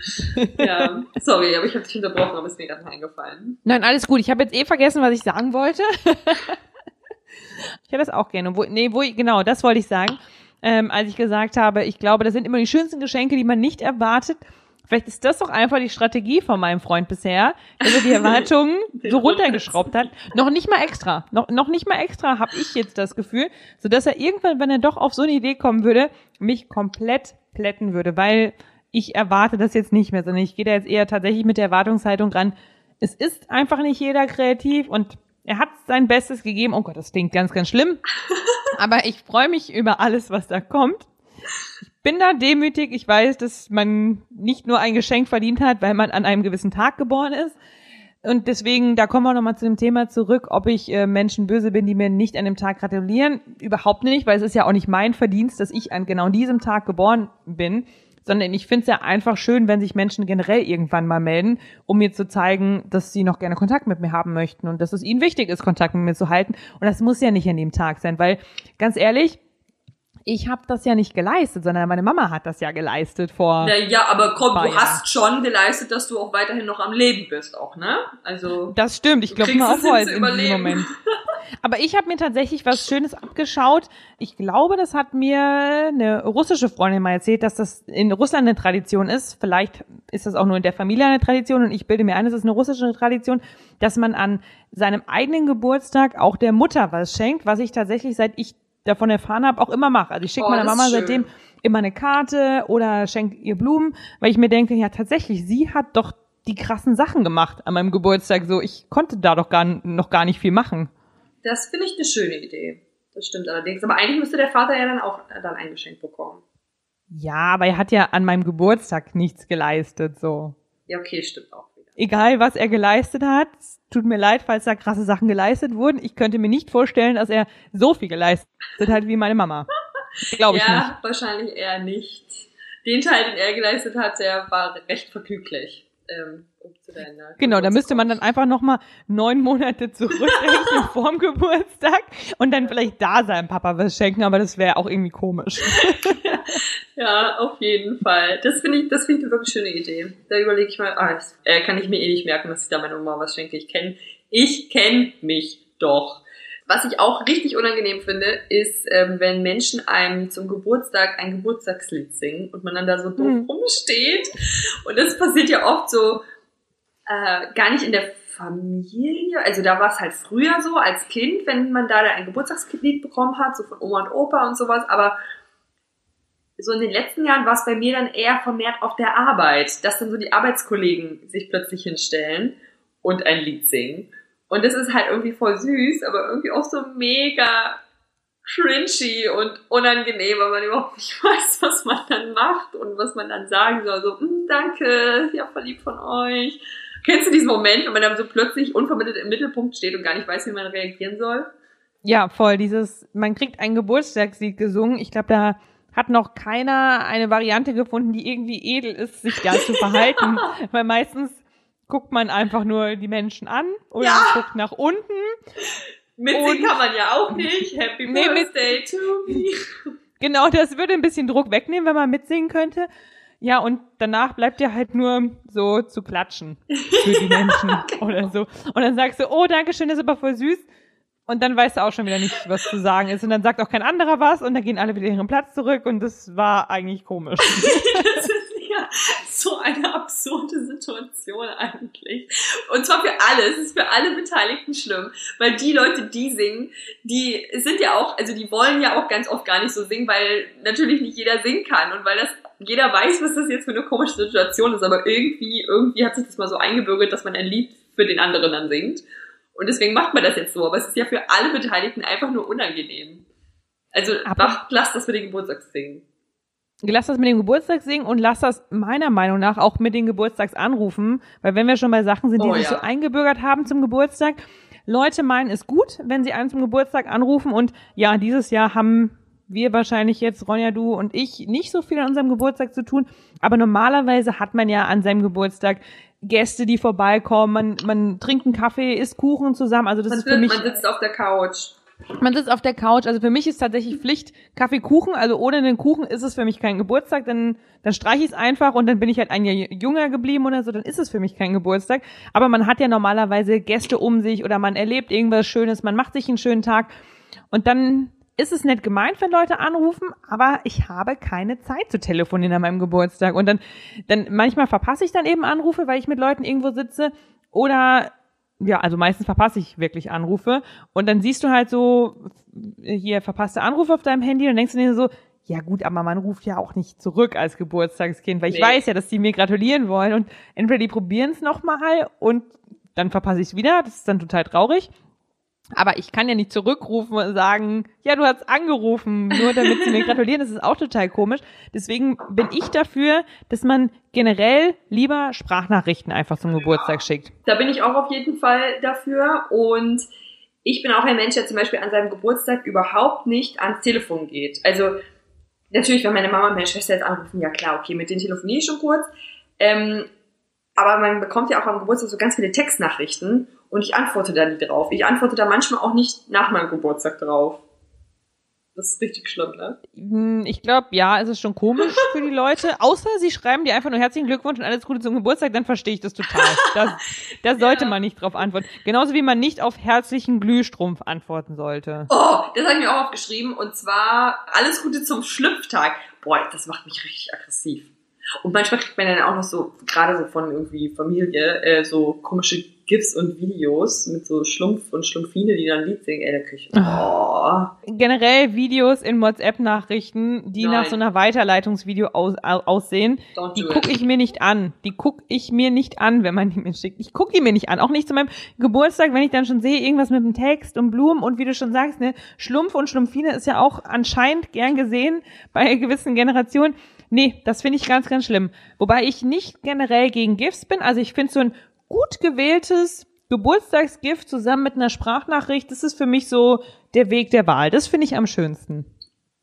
Speaker 2: [laughs] ja, sorry, aber ich habe dich unterbrochen, aber es ist mir gerade eingefallen.
Speaker 1: nein, alles gut. Ich habe jetzt eh vergessen, was ich sagen wollte. [laughs] ich hätte das auch gerne. Wo, nee, wo, genau, das wollte ich sagen. Ähm, als ich gesagt habe, ich glaube, das sind immer die schönsten Geschenke, die man nicht erwartet. Vielleicht ist das doch einfach die Strategie von meinem Freund bisher, dass er die [laughs] Erwartungen so runtergeschraubt hat. Noch nicht mal extra. Noch, noch nicht mal extra habe ich jetzt das Gefühl, so dass er irgendwann, wenn er doch auf so eine Idee kommen würde, mich komplett plätten würde, weil ich erwarte das jetzt nicht mehr, sondern ich gehe da jetzt eher tatsächlich mit der Erwartungshaltung ran. Es ist einfach nicht jeder kreativ und er hat sein Bestes gegeben. Oh Gott, das klingt ganz, ganz schlimm. [laughs] Aber ich freue mich über alles, was da kommt. Ich bin da demütig. Ich weiß, dass man nicht nur ein Geschenk verdient hat, weil man an einem gewissen Tag geboren ist. Und deswegen, da kommen wir nochmal zu dem Thema zurück, ob ich äh, Menschen böse bin, die mir nicht an dem Tag gratulieren. Überhaupt nicht, weil es ist ja auch nicht mein Verdienst, dass ich an genau diesem Tag geboren bin. sondern ich finde es ja einfach schön, wenn sich Menschen generell irgendwann mal melden, um mir zu zeigen, dass sie noch gerne Kontakt mit mir haben möchten und dass es ihnen wichtig ist, Kontakt mit mir zu halten. Und das muss ja nicht an dem Tag sein, weil ganz ehrlich, ich habe das ja nicht geleistet, sondern meine Mama hat das ja geleistet vor.
Speaker 2: Na ja, aber komm, du hast schon geleistet, dass du auch weiterhin noch am Leben bist, auch, ne? Also.
Speaker 1: Das stimmt, ich glaube mal
Speaker 2: hin zu
Speaker 1: in diesem. Moment. [laughs] Aber ich habe mir tatsächlich was Schönes abgeschaut. Ich glaube, das hat mir eine russische Freundin mal erzählt, dass das in Russland eine Tradition ist. Vielleicht ist das auch nur in der Familie eine Tradition und ich bilde mir ein, es ist eine russische Tradition, dass man an seinem eigenen Geburtstag auch der Mutter was schenkt, was ich tatsächlich, seit ich davon erfahren habe, auch immer mache. Also ich schicke
Speaker 2: Oh,
Speaker 1: meiner Mama seitdem immer eine Karte oder schenke ihr Blumen, weil ich mir denke, ja tatsächlich, sie hat doch die krassen Sachen gemacht an meinem Geburtstag. So, ich konnte da doch gar, noch gar nicht viel machen.
Speaker 2: Das finde ich eine schöne Idee. Das stimmt allerdings. Aber eigentlich müsste der Vater ja dann auch dann ein Geschenk bekommen.
Speaker 1: Ja, aber er hat ja an meinem Geburtstag nichts geleistet, so.
Speaker 2: Ja, okay, stimmt auch.
Speaker 1: Egal, was er geleistet hat, tut mir leid, falls da krasse Sachen geleistet wurden. Ich könnte mir nicht vorstellen, dass er so viel geleistet hat wie meine Mama. [laughs] Glaube ich
Speaker 2: ja,
Speaker 1: nicht.
Speaker 2: wahrscheinlich eher nicht. Den Teil, den er geleistet hat, der war recht vergnüglich. Ähm,
Speaker 1: Genau, da müsste man dann einfach noch mal neun Monate zurückrechnen [laughs] vorm Geburtstag und dann vielleicht da seinem Papa was schenken, aber das wäre auch irgendwie komisch. [laughs]
Speaker 2: Ja, auf jeden Fall. Das finde ich, das finde ich eine wirklich schöne Idee. Da überlege ich mal, ah, das, äh, kann ich mir eh nicht merken, dass ich da meiner Mama was schenke. Ich kenne, ich kenne mich doch. Was ich auch richtig unangenehm finde, ist, ähm, wenn Menschen einem zum Geburtstag ein Geburtstagslied singen und man dann da so doof
Speaker 1: Mhm.
Speaker 2: rumsteht. Und das passiert ja oft so äh, gar nicht in der Familie. Also da war es halt früher so als Kind, wenn man da ein Geburtstagslied bekommen hat, so von Oma und Opa und sowas. Aber so in den letzten Jahren war es bei mir dann eher vermehrt auf der Arbeit, dass dann so die Arbeitskollegen sich plötzlich hinstellen und ein Lied singen. Und das ist halt irgendwie voll süß, aber irgendwie auch so mega cringy und unangenehm, weil man überhaupt nicht [laughs] weiß, was man dann macht und was man dann sagen soll. So, "Mm, danke, ja, voll lieb von euch. Kennst du diesen Moment, wenn man dann so plötzlich unvermittelt im Mittelpunkt steht und gar nicht weiß, wie man reagieren soll?
Speaker 1: Ja, voll. Dieses, man kriegt ein Geburtstagslied gesungen. Ich glaube, da hat noch keiner eine Variante gefunden, die irgendwie edel ist, sich da zu verhalten. [laughs] Weil meistens guckt man einfach nur die Menschen an oder
Speaker 2: Ja.
Speaker 1: guckt nach unten.
Speaker 2: Mitsingen kann man ja auch nicht. Happy
Speaker 1: Nee,
Speaker 2: Birthday to me.
Speaker 1: Genau, das würde ein bisschen Druck wegnehmen, wenn man mitsingen könnte. Ja, und danach bleibt dir halt nur so zu klatschen für die Menschen [laughs] [laughs] oder so. Und dann sagst du, oh, danke schön, das ist aber voll süß. Und dann weißt du auch schon wieder nicht, was zu sagen ist. Und dann sagt auch kein anderer was und dann gehen alle wieder ihren Platz zurück und das war eigentlich komisch.
Speaker 2: Das [laughs] [laughs] so eine absurde Situation eigentlich. Und zwar für alle. Es ist für alle Beteiligten schlimm. Weil die Leute, die singen, die sind ja auch, also die wollen ja auch ganz oft gar nicht so singen, weil natürlich nicht jeder singen kann und weil das jeder weiß, was das jetzt für eine komische Situation ist, aber irgendwie, irgendwie hat sich das mal so eingebürgert, dass man ein Lied für den anderen dann singt. Und deswegen macht man das jetzt so, aber es ist ja für alle Beteiligten einfach nur unangenehm. Also
Speaker 1: Aber-
Speaker 2: macht, lasst das für den Geburtstag singen.
Speaker 1: Lass das mit dem Geburtstag singen und lass das meiner Meinung nach auch mit den Geburtstagsanrufen, weil wenn wir schon bei Sachen sind, die
Speaker 2: Oh,
Speaker 1: sich
Speaker 2: ja.
Speaker 1: so eingebürgert haben zum Geburtstag, Leute meinen es gut, wenn sie einen zum Geburtstag anrufen. Und ja, dieses Jahr haben wir wahrscheinlich jetzt, Ronja, du und ich, nicht so viel an unserem Geburtstag zu tun, aber normalerweise hat man ja an seinem Geburtstag Gäste, die vorbeikommen, man, man trinkt einen Kaffee, isst Kuchen zusammen, also das
Speaker 2: Man,
Speaker 1: ist für mich
Speaker 2: man sitzt auf der Couch.
Speaker 1: Man sitzt auf der Couch. Also für mich ist tatsächlich Pflicht Kaffee, Kuchen. Also ohne den Kuchen ist es für mich kein Geburtstag. Dann, dann streiche ich es einfach und dann bin ich halt ein Jahr jünger geblieben oder so. Dann ist es für mich kein Geburtstag. Aber man hat ja normalerweise Gäste um sich oder man erlebt irgendwas Schönes. Man macht sich einen schönen Tag. Und dann ist es nett gemeint, wenn Leute anrufen, aber ich habe keine Zeit zu telefonieren an meinem Geburtstag. Und dann, dann manchmal verpasse ich dann eben Anrufe, weil ich mit Leuten irgendwo sitze. Oder ja, also meistens verpasse ich wirklich Anrufe. Und dann siehst du halt so, hier verpasste Anrufe auf deinem Handy und denkst du dir so, ja gut, aber man ruft ja auch nicht zurück als Geburtstagskind, weil ich
Speaker 2: Nee.
Speaker 1: weiß ja, dass die mir gratulieren wollen und entweder die probieren es nochmal und dann verpasse ich es wieder, das ist dann total traurig. Aber ich kann ja nicht zurückrufen und sagen, ja, du hast angerufen, nur damit sie mir [laughs] gratulieren. Das ist auch total komisch. Deswegen bin ich dafür, dass man generell lieber Sprachnachrichten einfach zum Geburtstag schickt.
Speaker 2: Da bin ich auch auf jeden Fall dafür. Und ich bin auch ein Mensch, der zum Beispiel an seinem Geburtstag überhaupt nicht ans Telefon geht. Also natürlich, wenn meine Mama und meine Schwester jetzt anrufen, ja klar, okay, mit denen telefoniere ich schon kurz. Ähm, aber man bekommt ja auch am Geburtstag so ganz viele Textnachrichten und ich antworte da nie drauf. Ich antworte da manchmal auch nicht nach meinem Geburtstag drauf. Das ist richtig schlimm, ne?
Speaker 1: Hm, Ich glaube, ja, es ist schon komisch für die Leute. [laughs] Außer sie schreiben dir einfach nur herzlichen Glückwunsch und alles Gute zum Geburtstag, dann verstehe ich das total. Das, [laughs] da sollte
Speaker 2: Ja.
Speaker 1: man nicht drauf antworten. Genauso wie man nicht auf herzlichen Glühstrumpf antworten sollte.
Speaker 2: Oh, das habe ich mir auch aufgeschrieben. Und zwar alles Gute zum Schlüpftag. Boah, das macht mich richtig aggressiv. Und manchmal kriegt man dann auch noch so, gerade so von irgendwie Familie, äh, so komische GIFs und Videos mit so Schlumpf und Schlumpfine, die dann ein Lied singen. Ey, da krieg ich, oh.
Speaker 1: Generell Videos in WhatsApp-Nachrichten, die
Speaker 2: Nein.
Speaker 1: nach so einer Weiterleitungsvideo aus, au- aussehen,
Speaker 2: Don't
Speaker 1: die gucke ich mir nicht an. Die gucke ich mir nicht an, wenn man die mir schickt. Ich gucke die mir nicht an. Auch nicht zu meinem Geburtstag, wenn ich dann schon sehe, irgendwas mit dem Text und Blumen und wie du schon sagst, ne, Schlumpf und Schlumpfine ist ja auch anscheinend gern gesehen bei gewissen Generationen. Nee, das finde ich ganz, ganz schlimm. Wobei ich nicht generell gegen GIFs bin. Also ich finde so ein gut gewähltes Geburtstagsgift zusammen mit einer Sprachnachricht, das ist für mich so der Weg der Wahl. Das finde ich am schönsten.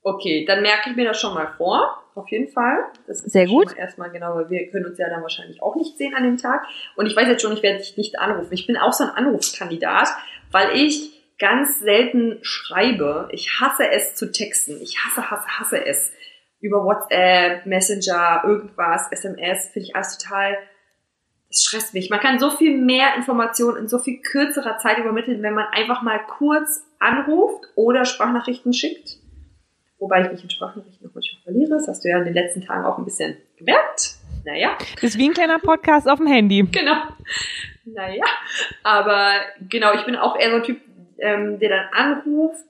Speaker 2: Okay, dann merke ich mir das schon mal vor. Auf jeden Fall. Das ist
Speaker 1: Sehr gut.
Speaker 2: Mal erstmal genau, weil wir können uns ja dann wahrscheinlich auch nicht sehen an dem Tag. Und ich weiß jetzt schon, ich werde dich nicht anrufen. Ich bin auch so ein Anrufskandidat, weil ich ganz selten schreibe. Ich hasse es zu texten. Ich hasse, hasse, hasse es. Über WhatsApp, Messenger, irgendwas, SMS, finde ich alles total, das stresst mich. Man kann so viel mehr Informationen in so viel kürzerer Zeit übermitteln, wenn man einfach mal kurz anruft oder Sprachnachrichten schickt. Wobei ich mich in Sprachnachrichten noch manchmal verliere. Das hast du ja in den letzten Tagen auch ein bisschen gemerkt. Naja,
Speaker 1: Das ist wie ein kleiner Podcast auf dem Handy.
Speaker 2: genau. Naja, aber genau, ich bin auch eher so ein Typ, ähm, der dann anruft.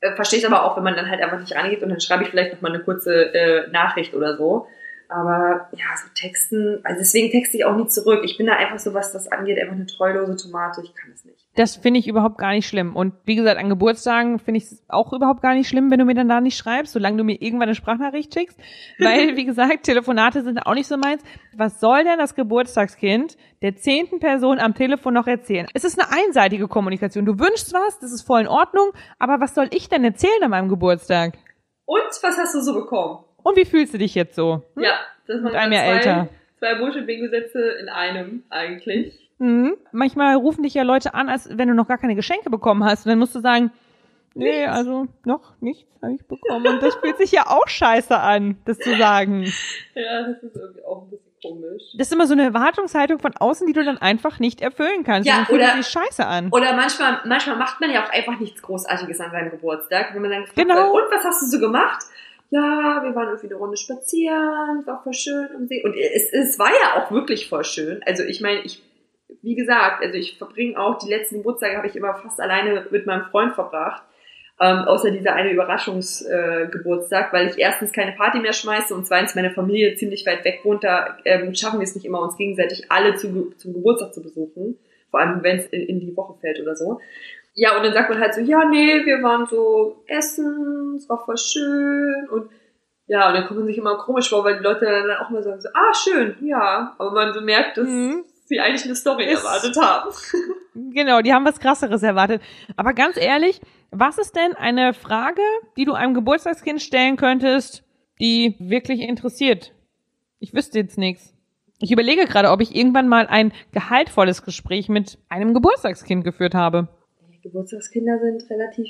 Speaker 2: Äh, Verstehe ich aber auch, wenn man dann halt einfach nicht rangeht und dann schreibe ich vielleicht noch mal eine kurze äh, Nachricht oder so. Aber ja, so Texten, also deswegen texte ich auch nie zurück. Ich bin da einfach so, was das angeht, einfach eine treulose Tomate. Ich kann das nicht.
Speaker 1: Das finde ich überhaupt gar nicht schlimm. Und wie gesagt, an Geburtstagen finde ich es auch überhaupt gar nicht schlimm, wenn du mir dann da nicht schreibst, solange du mir irgendwann eine Sprachnachricht schickst. [laughs] Weil, wie gesagt, Telefonate sind auch nicht so meins. Was soll denn das Geburtstagskind der zehnten Person am Telefon noch erzählen? Es ist eine einseitige Kommunikation. Du wünschst was, das ist voll in Ordnung, aber was soll ich denn erzählen an meinem Geburtstag?
Speaker 2: Und was hast du so bekommen?
Speaker 1: Und wie fühlst du dich jetzt so? Hm?
Speaker 2: Ja, das waren
Speaker 1: Mit einem Jahr
Speaker 2: zwei,
Speaker 1: älter.
Speaker 2: Zwei Bullshit-Bingo-Sätze in einem eigentlich.
Speaker 1: Mhm. Manchmal rufen dich ja Leute an, als wenn du noch gar keine Geschenke bekommen hast. Und dann musst du sagen, nee,
Speaker 2: Nichts.
Speaker 1: also noch nichts habe ich bekommen. Und das fühlt sich ja auch scheiße an, das zu sagen.
Speaker 2: Ja, das ist irgendwie auch ein bisschen komisch.
Speaker 1: Das ist immer so eine Erwartungshaltung von außen, die du dann einfach nicht erfüllen kannst.
Speaker 2: Ja,
Speaker 1: und
Speaker 2: oder-
Speaker 1: sich scheiße an.
Speaker 2: Oder manchmal, manchmal macht man ja auch einfach nichts Großartiges an seinem Geburtstag, wenn man dann gefragt
Speaker 1: Genau.
Speaker 2: und was hast du so gemacht? Ja, wir waren irgendwie eine Runde spazieren, war voll schön am See. Und es, es war ja auch wirklich voll schön. Also ich meine, ich, wie gesagt, also ich verbringe auch die letzten Geburtstage habe ich immer fast alleine mit meinem Freund verbracht. Ähm, außer dieser eine Überraschungsgeburtstag, äh, weil ich erstens keine Party mehr schmeiße und zweitens meine Familie ziemlich weit weg wohnt. Da ähm, schaffen wir es nicht immer, uns gegenseitig alle zu, zum Geburtstag zu besuchen. Vor allem, wenn es in, in die Woche fällt oder so. Ja, und dann sagt man halt so, ja, nee, wir waren so essen, es war voll schön und ja, und dann kommt man sich immer komisch vor, weil die Leute dann auch immer sagen so, ah, schön, ja, aber man so merkt, dass
Speaker 1: Mhm.
Speaker 2: Sie eigentlich eine Story
Speaker 1: Ist-
Speaker 2: erwartet haben.
Speaker 1: Genau, die haben was krasseres erwartet. Aber ganz ehrlich, was ist denn eine Frage, die du einem Geburtstagskind stellen könntest, die wirklich interessiert? Ich wüsste jetzt nichts. Ich überlege gerade, ob ich irgendwann mal ein gehaltvolles Gespräch mit einem Geburtstagskind geführt habe.
Speaker 2: Geburtstagskinder sind relativ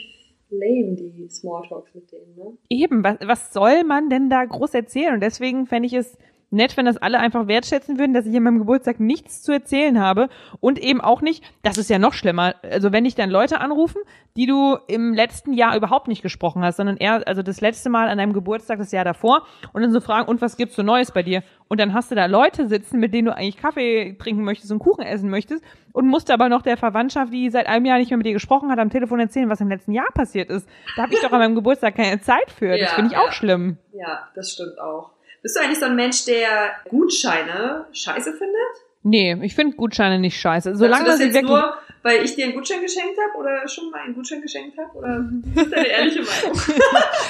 Speaker 2: lame, die Smalltalks mit denen, ne?
Speaker 1: Eben, was, was soll man denn da groß erzählen? Und deswegen fände ich es nett, wenn das alle einfach wertschätzen würden, dass ich an meinem Geburtstag nichts zu erzählen habe und eben auch nicht, das ist ja noch schlimmer, also wenn dich dann Leute anrufen, die du im letzten Jahr überhaupt nicht gesprochen hast, sondern eher, also das letzte Mal an deinem Geburtstag, das Jahr davor und dann so fragen, und was gibt's so Neues bei dir? Und dann hast du da Leute sitzen, mit denen du eigentlich Kaffee trinken möchtest und Kuchen essen möchtest und musst aber noch der Verwandtschaft, die seit einem Jahr nicht mehr mit dir gesprochen hat, am Telefon erzählen, was im letzten Jahr passiert ist. Da habe ich doch an meinem Geburtstag keine Zeit für. Das
Speaker 2: Ja,
Speaker 1: finde ich auch
Speaker 2: ja.
Speaker 1: schlimm.
Speaker 2: Ja, das stimmt auch. Bist du eigentlich so ein Mensch, der Gutscheine scheiße findet?
Speaker 1: Nee, ich finde Gutscheine nicht scheiße. Solange
Speaker 2: das jetzt
Speaker 1: wirklich.
Speaker 2: nur, weil ich dir einen Gutschein geschenkt habe oder schon mal einen Gutschein geschenkt habe? Oder [laughs] ist deine ehrliche Meinung?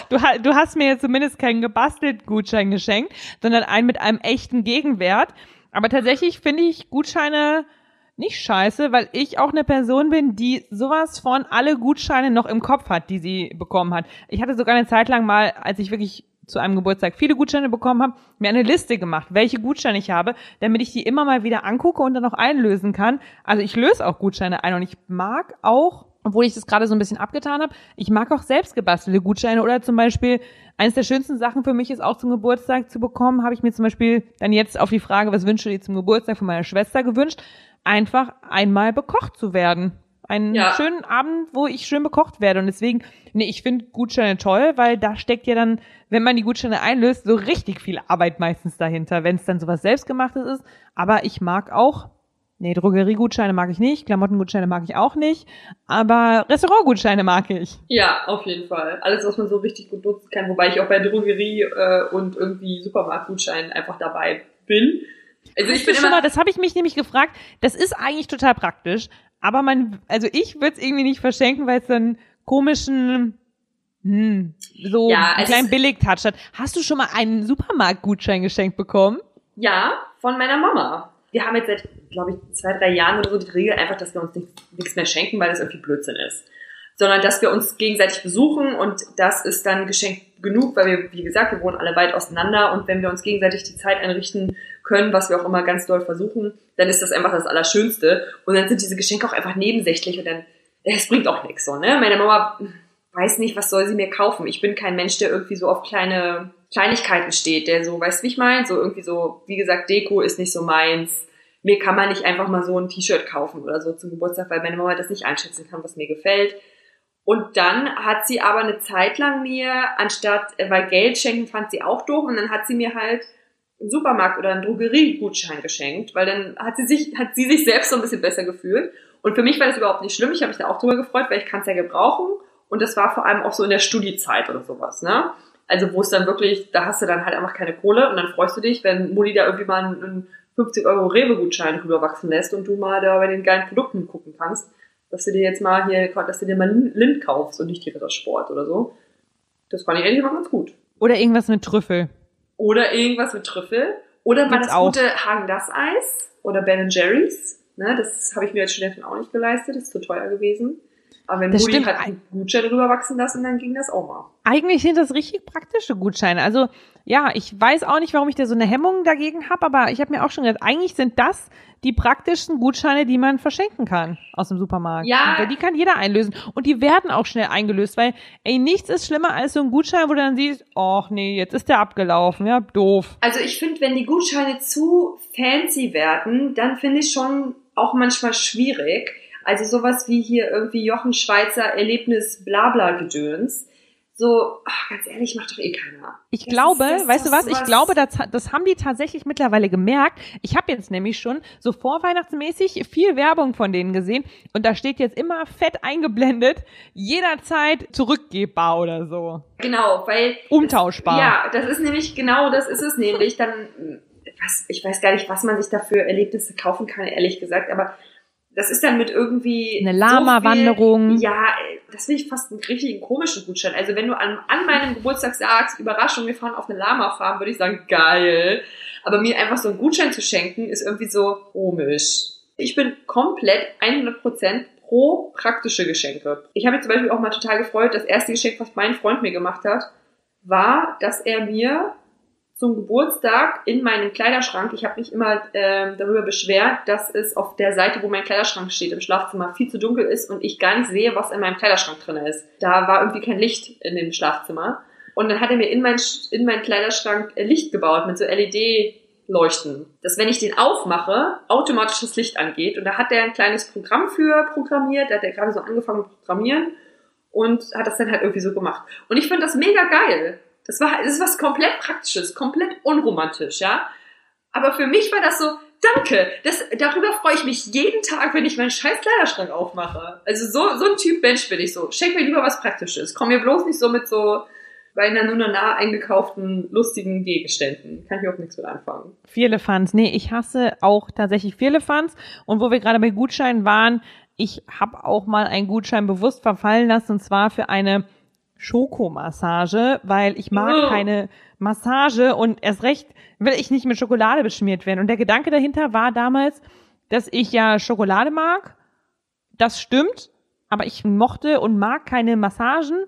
Speaker 1: Du, du hast mir jetzt zumindest keinen gebastelt Gutschein geschenkt, sondern einen mit einem echten Gegenwert. Aber tatsächlich finde ich Gutscheine nicht scheiße, weil ich auch eine Person bin, die sowas von alle Gutscheine noch im Kopf hat, die sie bekommen hat. Ich hatte sogar eine Zeit lang mal, als ich wirklich zu einem Geburtstag viele Gutscheine bekommen habe, mir eine Liste gemacht, welche Gutscheine ich habe, damit ich die immer mal wieder angucke und dann auch einlösen kann. Also ich löse auch Gutscheine ein und ich mag auch, obwohl ich das gerade so ein bisschen abgetan habe, ich mag auch selbst gebastelte Gutscheine oder zum Beispiel eines der schönsten Sachen für mich ist auch zum Geburtstag zu bekommen, habe ich mir zum Beispiel dann jetzt auf die Frage, was wünsche dir zum Geburtstag von meiner Schwester gewünscht, einfach einmal bekocht zu werden. Einen
Speaker 2: Ja.
Speaker 1: schönen Abend, wo ich schön bekocht werde. Und deswegen, nee, ich finde Gutscheine toll, weil da steckt ja dann, wenn man die Gutscheine einlöst, so richtig viel Arbeit meistens dahinter, wenn es dann sowas Selbstgemachtes ist. Aber ich mag auch, nee, Drogeriegutscheine mag ich nicht, Klamottengutscheine mag ich auch nicht, aber Restaurantgutscheine mag ich.
Speaker 2: Ja, auf jeden Fall. Alles, was man so richtig gut nutzen kann, wobei ich auch bei Drogerie äh, und irgendwie Supermarktgutscheinen einfach dabei bin. Also ich bin immer,
Speaker 1: mal, das habe ich mich nämlich gefragt. Das ist eigentlich total praktisch, aber man, also ich würde es irgendwie nicht verschenken, weil es so einen komischen, hm, so
Speaker 2: Ja,
Speaker 1: einen kleinen Billig-Touch hat. Hast du schon mal einen Supermarktgutschein geschenkt bekommen?
Speaker 2: ja, von meiner Mama. Wir haben jetzt seit, glaube ich, zwei, drei Jahren oder so die Regel einfach, dass wir uns nicht, nichts mehr schenken, weil das irgendwie Blödsinn ist. Sondern dass wir uns gegenseitig besuchen und das ist dann Geschenk genug, weil wir, wie gesagt, wir wohnen alle weit auseinander und wenn wir uns gegenseitig die Zeit einrichten können, was wir auch immer ganz doll versuchen, dann ist das einfach das Allerschönste. Und dann sind diese Geschenke auch einfach nebensächlich und dann, es bringt auch nichts so, ne? Meine Mama weiß nicht, was soll sie mir kaufen. Ich bin kein Mensch, der irgendwie so auf kleine Kleinigkeiten steht, der so, weißt du, wie ich meine? So irgendwie so, wie gesagt, Deko ist nicht so meins. Mir kann man nicht einfach mal so ein T-Shirt kaufen oder so zum Geburtstag, weil meine Mama das nicht einschätzen kann, was mir gefällt. Und dann hat sie aber eine Zeit lang mir, anstatt, äh, weil Geld schenken fand sie auch doof, und dann hat sie mir halt einen Supermarkt oder einen Drogeriegutschein geschenkt, weil dann hat sie sich, hat sie sich selbst so ein bisschen besser gefühlt. Und für mich war das überhaupt nicht schlimm. Ich habe mich da auch drüber gefreut, weil ich kann es ja gebrauchen. Und das war vor allem auch so in der Studiezeit oder sowas, ne? Also wo es dann wirklich, da hast du dann halt einfach keine Kohle und dann freust du dich, wenn Mutti da irgendwie mal einen 50 Euro Rewe-Gutschein rüberwachsen lässt und du mal da bei den geilen Produkten gucken kannst, dass du dir jetzt mal hier, dass du dir mal Lind kaufst und nicht hier das Sport oder so. Das fand ich eigentlich immer ganz gut.
Speaker 1: Oder irgendwas mit Trüffel.
Speaker 2: Oder irgendwas mit Trüffel. Oder mal das
Speaker 1: auch.
Speaker 2: gute Hagen-Das-Eis oder Ben Jerry's. Ne, das habe ich mir als Studentin auch nicht geleistet, das ist zu teuer gewesen. Aber wenn
Speaker 1: Das
Speaker 2: Mutti hat einen Gutschein rüberwachsen lassen, dann ging das auch mal.
Speaker 1: Eigentlich sind das richtig praktische Gutscheine. Also ja, ich weiß auch nicht, warum ich da so eine Hemmung dagegen habe, aber ich habe mir auch schon gedacht, eigentlich sind das die praktischsten Gutscheine, die man verschenken kann aus dem Supermarkt.
Speaker 2: Ja.
Speaker 1: Und die kann jeder einlösen. Und die werden auch schnell eingelöst, weil, ey, nichts ist schlimmer als so ein Gutschein, wo du dann siehst, ach nee, jetzt ist der abgelaufen, ja, doof.
Speaker 2: Also ich finde, wenn die Gutscheine zu fancy werden, dann finde ich schon auch manchmal schwierig. Also sowas wie hier irgendwie Jochen Schweizer Erlebnis Blabla Gedöns. So, ach, ganz ehrlich, macht doch eh keiner.
Speaker 1: Ich
Speaker 2: Das
Speaker 1: glaube,
Speaker 2: ist-
Speaker 1: weißt du was, ich glaube, das, das haben die tatsächlich mittlerweile gemerkt. Ich habe jetzt nämlich schon so vorweihnachtsmäßig viel Werbung von denen gesehen und da steht jetzt immer fett eingeblendet, jederzeit zurückgebbar oder so.
Speaker 2: Genau, weil
Speaker 1: Umtauschbar.
Speaker 2: Ja, das ist nämlich genau das ist es nämlich. Dann, was, ich weiß gar nicht, was man sich dafür Erlebnisse kaufen kann, ehrlich gesagt, aber das ist dann mit irgendwie
Speaker 1: Eine
Speaker 2: so
Speaker 1: Lama-Wanderung.
Speaker 2: viel- ja, das finde ich fast einen richtigen komischen Gutschein. Also wenn du an, an meinem Geburtstag sagst, Überraschung, wir fahren auf eine Lama-Farm, würde ich sagen, geil. Aber mir einfach so einen Gutschein zu schenken, ist irgendwie so komisch. Ich bin komplett 100% pro praktische Geschenke. Ich habe mich zum Beispiel auch mal total gefreut, das erste Geschenk, was mein Freund mir gemacht hat, war, dass er mir zum Geburtstag in meinen Kleiderschrank, ich habe mich immer ähm, darüber beschwert, dass es auf der Seite, wo mein Kleiderschrank steht, im Schlafzimmer viel zu dunkel ist und ich gar nicht sehe, was in meinem Kleiderschrank drin ist. Da war irgendwie kein Licht in dem Schlafzimmer. Und dann hat er mir in, mein, in meinen Kleiderschrank äh, Licht gebaut mit so LED-Leuchten. Dass wenn ich den aufmache, automatisch das Licht angeht. Und da hat er ein kleines Programm für programmiert, da hat er gerade so angefangen mit Programmieren und hat das dann halt irgendwie so gemacht. Und ich fand das mega geil. Das war, das ist was komplett Praktisches, komplett unromantisch, ja. Aber für mich war das so, danke, das, darüber freue ich mich jeden Tag, wenn ich meinen scheiß Kleiderschrank aufmache. Also so, so ein Typ Mensch bin ich so. Schenk mir lieber was Praktisches. Komm mir bloß nicht so mit so bei nah eingekauften, lustigen Gegenständen. Kann ich auch nichts mit anfangen.
Speaker 1: Vierlefanz. Nee, ich hasse auch tatsächlich Vierlefanz. Und wo wir gerade bei Gutscheinen waren, ich habe auch mal einen Gutschein bewusst verfallen lassen, und zwar für eine Schokomassage, weil ich mag
Speaker 2: Oh.
Speaker 1: keine Massage und erst recht will ich nicht mit Schokolade beschmiert werden. Und der Gedanke dahinter war damals, dass ich ja Schokolade mag. Das stimmt, aber ich mochte und mag keine Massagen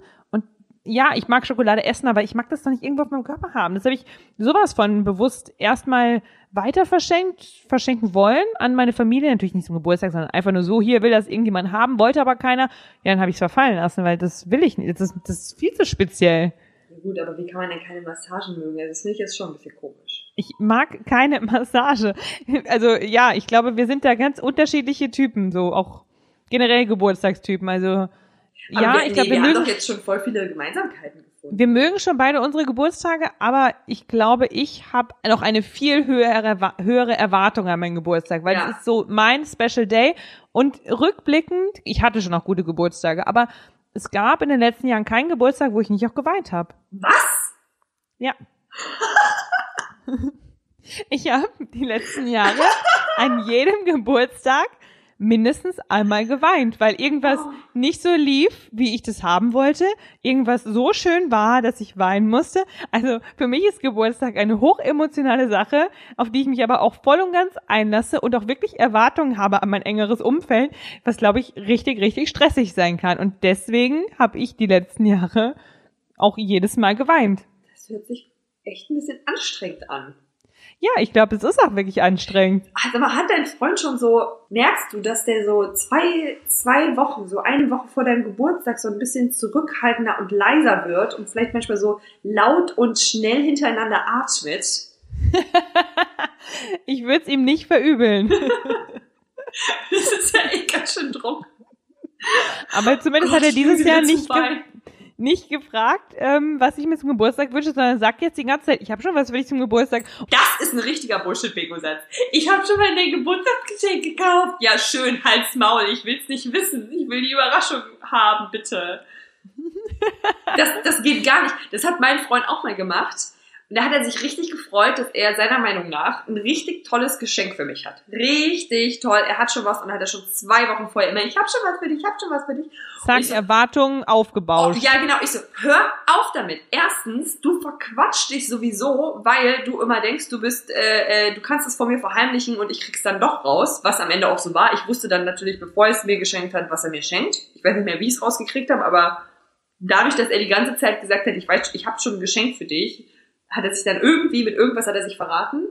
Speaker 1: ja, ich mag Schokolade essen, aber ich mag das doch nicht irgendwo auf meinem Körper haben. Das habe ich sowas von bewusst erstmal weiter verschenkt, verschenken wollen an meine Familie. Natürlich nicht zum Geburtstag, sondern einfach nur so, hier will das irgendjemand haben, wollte aber keiner. Ja, dann habe ich es verfallen lassen, weil das will ich nicht. Das ist, das ist viel zu speziell.
Speaker 2: Ja, gut, aber wie kann man denn keine Massagen mögen? Also das finde ich jetzt schon ein bisschen komisch.
Speaker 1: Ich mag keine [laughs] Massage. Also ja, ich glaube, wir sind da ganz unterschiedliche Typen, so auch generell Geburtstagstypen. Also
Speaker 2: Aber
Speaker 1: ja,
Speaker 2: wir,
Speaker 1: ich glaube, wir
Speaker 2: wir haben
Speaker 1: mögen
Speaker 2: doch jetzt schon voll viele Gemeinsamkeiten gefunden.
Speaker 1: Wir mögen schon beide unsere Geburtstage, aber ich glaube, ich habe noch eine viel höhere, höhere Erwartung an meinen Geburtstag, weil
Speaker 2: Ja.
Speaker 1: es ist so mein Special Day. Und rückblickend, ich hatte schon auch gute Geburtstage, aber es gab in den letzten Jahren keinen Geburtstag, wo ich nicht auch geweint habe.
Speaker 2: Was?
Speaker 1: Ja. [laughs] ich habe die letzten Jahre an jedem Geburtstag mindestens einmal geweint, weil irgendwas
Speaker 2: Oh.
Speaker 1: nicht so lief, wie ich das haben wollte, irgendwas so schön war, dass ich weinen musste. Also für mich ist Geburtstag eine hochemotionale Sache, auf die ich mich aber auch voll und ganz einlasse und auch wirklich Erwartungen habe an mein engeres Umfeld, was glaube ich richtig, richtig stressig sein kann. Und deswegen habe ich die letzten Jahre auch jedes Mal geweint.
Speaker 2: Das hört sich echt ein bisschen anstrengend an.
Speaker 1: Ja, ich glaube, es ist auch wirklich anstrengend.
Speaker 2: Also aber hat dein Freund schon so, merkst du, dass der so zwei, zwei Wochen, so eine Woche vor deinem Geburtstag so ein bisschen zurückhaltender und leiser wird und vielleicht manchmal so laut und schnell hintereinander atmet? [laughs]
Speaker 1: Ich würde es ihm nicht verübeln. [laughs]
Speaker 2: Das ist ja echt ganz schön Druck.
Speaker 1: Aber zumindest hat
Speaker 2: Gott,
Speaker 1: er dieses Jahr nicht. Nicht gefragt, ähm, was ich mir zum Geburtstag wünsche, sondern sagt jetzt die ganze Zeit, ich habe schon was für dich zum Geburtstag.
Speaker 2: Das ist ein richtiger Bullshit-Bingo-Satz. Ich habe schon mal dein Geburtstagsgeschenk gekauft. Ja, schön, halt's Maul. Ich will's nicht wissen. Ich will die Überraschung haben, bitte. [laughs] Das, das geht gar nicht. Das hat mein Freund auch mal gemacht. Und da hat er sich richtig gefreut, dass er seiner Meinung nach ein richtig tolles Geschenk für mich hat. Richtig toll. Er hat schon was und hat er schon zwei Wochen vorher immer, ich habe schon was für dich, ich habe schon was für dich. Ich so-
Speaker 1: Erwartungen aufgebaut.
Speaker 2: Oh, ja, genau. Ich so, hör auf damit. Erstens, du verquatschst dich sowieso, weil du immer denkst, du bist, äh, äh, du kannst es vor mir verheimlichen und ich krieg's dann doch raus, was am Ende auch so war. Ich wusste dann natürlich, bevor er es mir geschenkt hat, was er mir schenkt. Ich weiß nicht mehr, wie ich es rausgekriegt habe, aber dadurch, dass er die ganze Zeit gesagt hat, ich weiß, ich habe schon ein Geschenk für dich, hat er sich dann irgendwie mit irgendwas hat er sich verraten.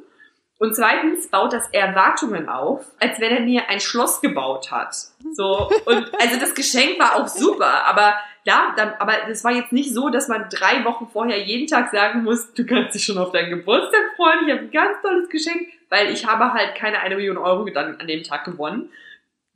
Speaker 2: Und zweitens baut das Erwartungen auf, als wenn er mir ein Schloss gebaut hat. So und also das Geschenk war auch super, aber ja, dann, aber das war jetzt nicht so, dass man drei Wochen vorher jeden Tag sagen muss, du kannst dich schon auf deinen Geburtstag freuen, ich habe ein ganz tolles Geschenk, weil ich habe halt keine eine Million Euro dann an dem Tag gewonnen.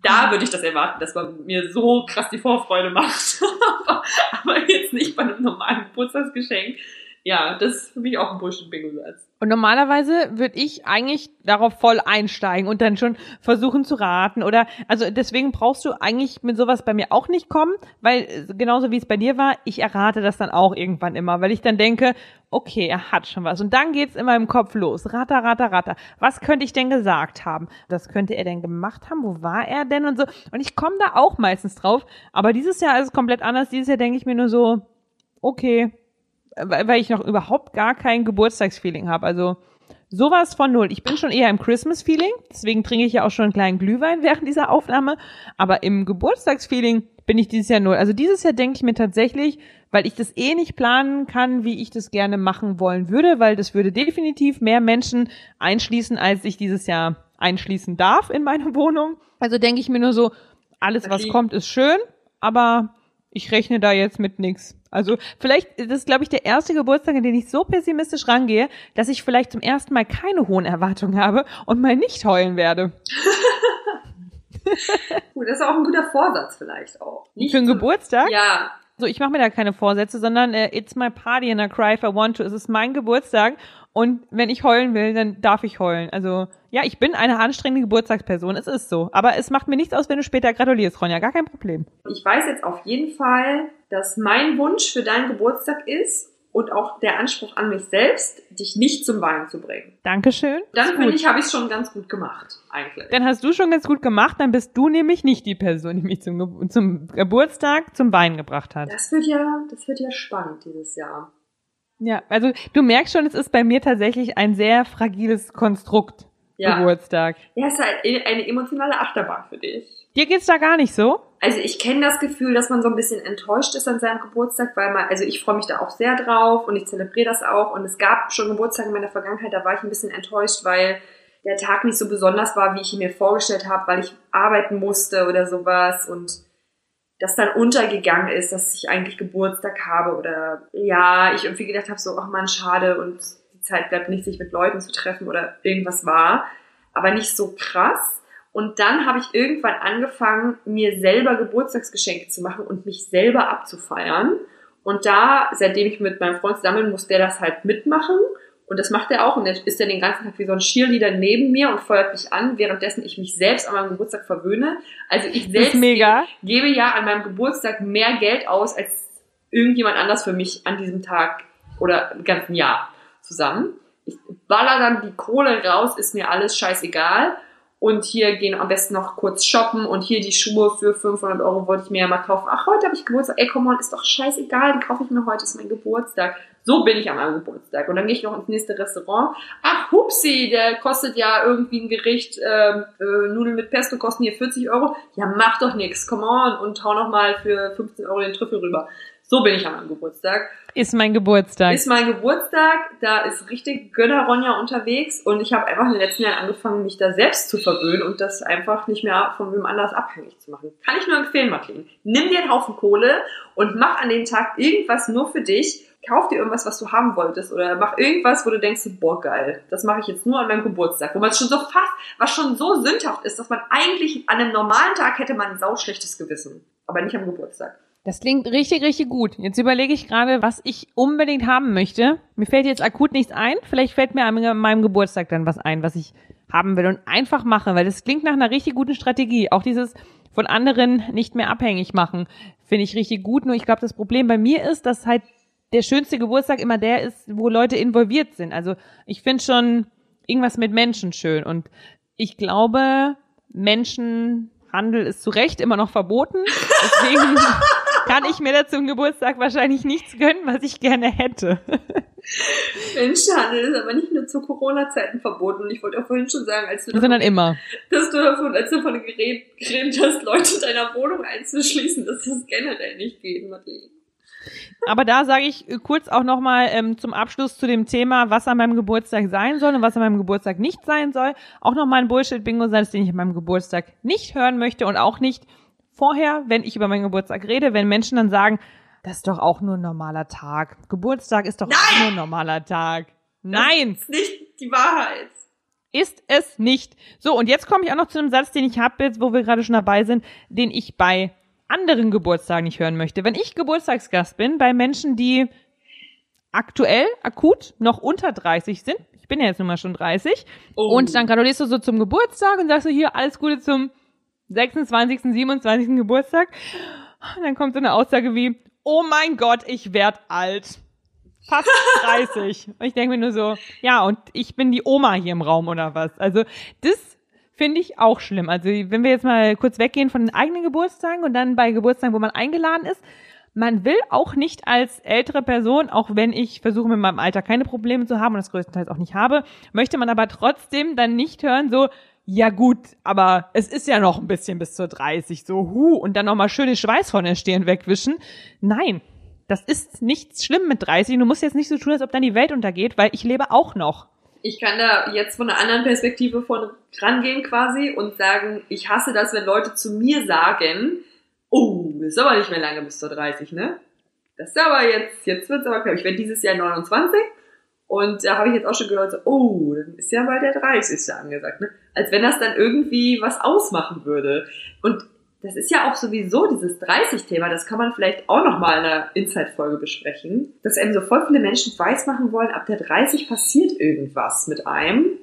Speaker 2: Da würde ich das erwarten, dass man mir so krass die Vorfreude macht. aber, [laughs] aber jetzt nicht bei einem normalen Geburtstagsgeschenk. Ja, das ist für mich auch ein Bullshit-Bingo-Satz.
Speaker 1: Und normalerweise würde ich eigentlich darauf voll einsteigen und dann schon versuchen zu raten oder also deswegen brauchst du eigentlich mit sowas bei mir auch nicht kommen, weil äh, genauso wie es bei dir war, ich errate das dann auch irgendwann immer, weil ich dann denke, okay, er hat schon was und dann geht's immer im Kopf los, ratter, ratter, ratter. Was könnte ich denn gesagt haben? Was könnte er denn gemacht haben? Wo war er denn und so? Und ich komme da auch meistens drauf, aber dieses Jahr ist es komplett anders. Dieses Jahr denke ich mir nur so, okay, weil ich noch überhaupt gar kein Geburtstagsfeeling habe. Also sowas von null. Ich bin schon eher im Christmas-Feeling, deswegen trinke ich ja auch schon einen kleinen Glühwein während dieser Aufnahme. Aber im Geburtstagsfeeling bin ich dieses Jahr null. Also dieses Jahr denke ich mir tatsächlich, weil ich das eh nicht planen kann, wie ich das gerne machen wollen würde, weil das würde definitiv mehr Menschen einschließen, als ich dieses Jahr einschließen darf in meine Wohnung. Also denke ich mir nur so, alles was kommt ist schön, aber ich rechne da jetzt mit nix. Also vielleicht, das ist glaube ich der erste Geburtstag, in den ich so pessimistisch rangehe, dass ich vielleicht zum ersten Mal keine hohen Erwartungen habe und mal nicht heulen werde. [laughs]
Speaker 2: Gut, das ist auch ein guter Vorsatz vielleicht auch. Nicht
Speaker 1: Für einen Geburtstag?
Speaker 2: Ja,
Speaker 1: So, ich mache mir da keine Vorsätze, sondern äh, it's my party and I cry if I want to. Es ist mein Geburtstag und wenn ich heulen will, dann darf ich heulen. Also ja, ich bin eine anstrengende Geburtstagsperson, es ist so. Aber es macht mir nichts aus, wenn du später gratulierst, Ronja, gar kein Problem.
Speaker 2: ich weiß jetzt auf jeden Fall, dass mein Wunsch für deinen Geburtstag ist und auch der Anspruch an mich selbst, dich nicht zum Weinen zu bringen.
Speaker 1: Dankeschön.
Speaker 2: Dann finde ich, habe ich es schon ganz gut gemacht, eigentlich.
Speaker 1: Dann hast du schon ganz gut gemacht, dann bist du nämlich nicht die Person, die mich zum, Ge zum Geburtstag zum Weinen gebracht hat.
Speaker 2: Das wird ja, das wird ja spannend dieses Jahr.
Speaker 1: Ja, also du merkst schon, es ist bei mir tatsächlich ein sehr fragiles Konstrukt.
Speaker 2: Ja.
Speaker 1: Geburtstag.
Speaker 2: Ja, es ist halt eine emotionale Achterbahn für dich.
Speaker 1: Dir geht's da gar nicht so?
Speaker 2: Also ich kenne das Gefühl, dass man so ein bisschen enttäuscht ist an seinem Geburtstag, weil man, also ich freue mich da auch sehr drauf und ich zelebriere das auch. Und es gab schon Geburtstage in meiner Vergangenheit, da war ich ein bisschen enttäuscht, weil der Tag nicht so besonders war, wie ich ihn mir vorgestellt habe, weil ich arbeiten musste oder sowas und das dann untergegangen ist, dass ich eigentlich Geburtstag habe oder ja, ich irgendwie gedacht habe, so, ach man, schade und die Zeit bleibt nicht, sich mit Leuten zu treffen oder irgendwas war, aber nicht so krass. Und dann habe ich irgendwann angefangen, mir selber Geburtstagsgeschenke zu machen und mich selber abzufeiern. Und da, seitdem ich mit meinem Freund zusammen bin, muss der das halt mitmachen. Und das macht er auch. Und er ist dann den ganzen Tag wie so ein Cheerleader neben mir und feuert mich an, währenddessen ich mich selbst an meinem Geburtstag verwöhne. Also ich selbst
Speaker 1: mega.
Speaker 2: gebe ja an meinem Geburtstag mehr Geld aus, als irgendjemand anders für mich an diesem Tag oder im ganzen Jahr zusammen. Ich baller dann die Kohle raus, ist mir alles scheißegal und hier gehen am besten noch kurz shoppen und hier die Schuhe für 500 Euro wollte ich mir ja mal kaufen. Ach, heute habe ich Geburtstag. Ey, komm on, ist doch scheißegal, die kaufe ich mir heute, ist mein Geburtstag. So bin ich an meinem Geburtstag. Und dann gehe ich noch ins nächste Restaurant. Ach, hupsi, der kostet ja irgendwie ein Gericht, ähm, äh, Nudeln mit Pesto kosten hier 40 Euro. Ja, mach doch nix, come on und hau noch mal für 15 Euro den Trüffel rüber. So bin ich an meinem Geburtstag.
Speaker 1: Ist mein Geburtstag.
Speaker 2: Ist mein Geburtstag, da ist richtig Gönner-Ronja unterwegs und ich habe einfach in den letzten Jahren angefangen, mich da selbst zu verwöhnen und das einfach nicht mehr von wem anders abhängig zu machen. Kann ich nur empfehlen, Martin. Nimm dir einen Haufen Kohle und mach an dem Tag irgendwas nur für dich. Kauf dir irgendwas, was du haben wolltest oder mach irgendwas, wo du denkst, boah, geil, das mache ich jetzt nur an meinem Geburtstag. Wo man schon so fast, was schon so sündhaft ist, dass man eigentlich an einem normalen Tag hätte man ein sauschlechtes Gewissen. Aber nicht am Geburtstag.
Speaker 1: Das klingt richtig, richtig gut. Jetzt überlege ich gerade, was ich unbedingt haben möchte. Mir fällt jetzt akut nichts ein. Vielleicht fällt mir an meinem Geburtstag dann was ein, was ich haben will und einfach mache, weil das klingt nach einer richtig guten Strategie. Auch dieses von anderen nicht mehr abhängig machen, finde ich richtig gut. Nur ich glaube, das Problem bei mir ist, dass halt der schönste Geburtstag immer der ist, wo Leute involviert sind. Also ich finde schon irgendwas mit Menschen schön und ich glaube, Menschenhandel ist zu Recht immer noch verboten. Deswegen [laughs] kann ich mir da zum Geburtstag wahrscheinlich nichts gönnen, was ich gerne hätte.
Speaker 2: Menschenhandel ist aber nicht nur zu Corona-Zeiten verboten. Und ich wollte auch vorhin schon sagen, als du
Speaker 1: davon, Sondern immer.
Speaker 2: Dass du davon, als du davon geredet hast, Leute in deiner Wohnung einzuschließen, dass das generell nicht geht, Madeleine.
Speaker 1: Aber da sage ich kurz auch nochmal ähm, zum Abschluss zu dem Thema, was an meinem Geburtstag sein soll und was an meinem Geburtstag nicht sein soll. Auch nochmal ein Bullshit-Bingo sein, den ich an meinem Geburtstag nicht hören möchte und auch nicht vorher, wenn ich über meinen Geburtstag rede, wenn Menschen dann sagen, das ist doch auch nur ein normaler Tag. Geburtstag ist doch
Speaker 2: Nein!
Speaker 1: auch nur ein normaler Tag. Nein!
Speaker 2: Das ist nicht die Wahrheit.
Speaker 1: Ist es nicht. So, und jetzt komme ich auch noch zu einem Satz, den ich habe jetzt, wo wir gerade schon dabei sind, den ich bei anderen Geburtstagen nicht hören möchte. Wenn ich Geburtstagsgast bin, bei Menschen, die aktuell, akut, noch unter 30 sind, ich bin ja jetzt nun mal schon 30, oh. und dann gratulierst du so zum Geburtstag und sagst du hier alles Gute zum 26., 27. Geburtstag. Und dann kommt so eine Aussage wie, oh mein Gott, ich werd alt. Fast [laughs] 30. und ich denke mir nur so, ja, und ich bin die Oma hier im Raum oder was. Also das finde ich auch schlimm. Also wenn wir jetzt mal kurz weggehen von den eigenen Geburtstagen und dann bei Geburtstagen, wo man eingeladen ist, man will auch nicht als ältere Person, auch wenn ich versuche mit meinem Alter keine Probleme zu haben und das größtenteils auch nicht habe, möchte man aber trotzdem dann nicht hören so, ja gut, aber es ist ja noch ein bisschen bis zur 30, so hu, und dann nochmal schöne Schweiß von der Stirn wegwischen. Nein, das ist nichts schlimm mit 30. Du musst jetzt nicht so tun, als ob dann die Welt untergeht, weil ich lebe auch noch.
Speaker 2: Ich kann da jetzt von einer anderen Perspektive von rangehen quasi und sagen, ich hasse das, wenn Leute zu mir sagen, oh, ist aber nicht mehr lange bis zur 30, ne? Das ist aber jetzt, jetzt wird's aber klar. Ich werde dieses Jahr 29 und da habe ich jetzt auch schon gehört, so, oh, dann ist ja mal der 30. angesagt, ne? Als wenn das dann irgendwie was ausmachen würde. Und das ist ja auch sowieso dieses 30-Thema, das kann man vielleicht auch nochmal in einer Inside-Folge besprechen, dass eben so voll viele Menschen weismachen wollen, ab der 30 passiert irgendwas mit einem.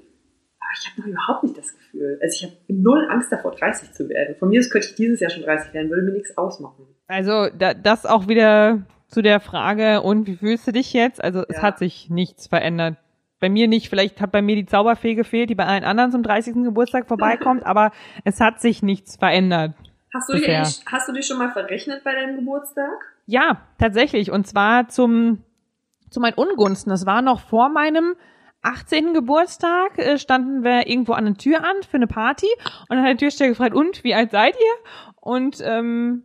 Speaker 2: Aber ich habe noch überhaupt nicht das Gefühl. Also ich habe null Angst davor, 30 zu werden. Von mir aus könnte ich dieses Jahr schon 30 werden, würde mir nichts ausmachen.
Speaker 1: Also da, das auch wieder zu der Frage, und wie fühlst du dich jetzt? Also es
Speaker 2: Ja.
Speaker 1: hat sich nichts verändert. Bei mir nicht, vielleicht hat bei mir die Zauberfee gefehlt, die bei allen anderen zum 30. Geburtstag vorbeikommt, [laughs] aber es hat sich nichts verändert.
Speaker 2: Hast du, dich
Speaker 1: Bisher.
Speaker 2: hast du dich schon mal verrechnet bei deinem Geburtstag?
Speaker 1: Ja, tatsächlich. Und zwar zum, zu meinen Ungunsten. Das war noch vor meinem 18. Geburtstag äh, standen wir irgendwo an der Tür an für eine Party und dann hat der Türsteher gefragt, und wie alt seid ihr? Und ähm,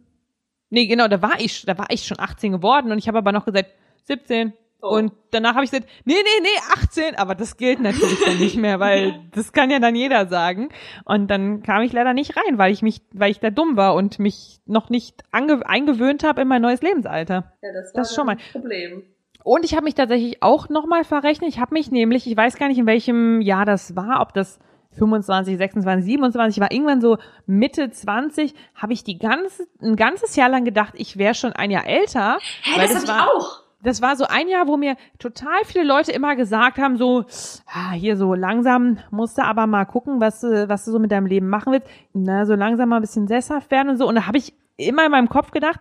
Speaker 1: nee, genau, da war ich, da war ich schon 18 geworden und ich habe aber noch gesagt 17.
Speaker 2: Oh.
Speaker 1: Und danach habe ich gesagt, nee, nee, nee, 18, aber das gilt natürlich dann nicht mehr, weil [laughs] das kann ja dann jeder sagen. Und dann kam ich leider nicht rein, weil ich mich, weil ich da dumm war und mich noch nicht eingewöhnt habe in mein neues Lebensalter.
Speaker 2: Ja, das war
Speaker 1: Das ist schon mal-
Speaker 2: ein Problem.
Speaker 1: Und ich habe mich tatsächlich auch nochmal verrechnet. Ich habe mich nämlich, ich weiß gar nicht, in welchem Jahr das war, ob das 25, 26, 27 war, irgendwann so Mitte 20, habe ich die ganze, ein ganzes Jahr lang gedacht, ich wäre schon ein Jahr älter.
Speaker 2: Hä,
Speaker 1: weil
Speaker 2: das,
Speaker 1: das
Speaker 2: hab
Speaker 1: war,
Speaker 2: ich auch.
Speaker 1: das war so ein Jahr, wo mir total viele Leute immer gesagt haben, so, ah, hier so langsam musst du aber mal gucken, was du, was du so mit deinem Leben machen willst. Na, so langsam mal ein bisschen sesshaft werden und so. Und da habe ich immer in meinem Kopf gedacht,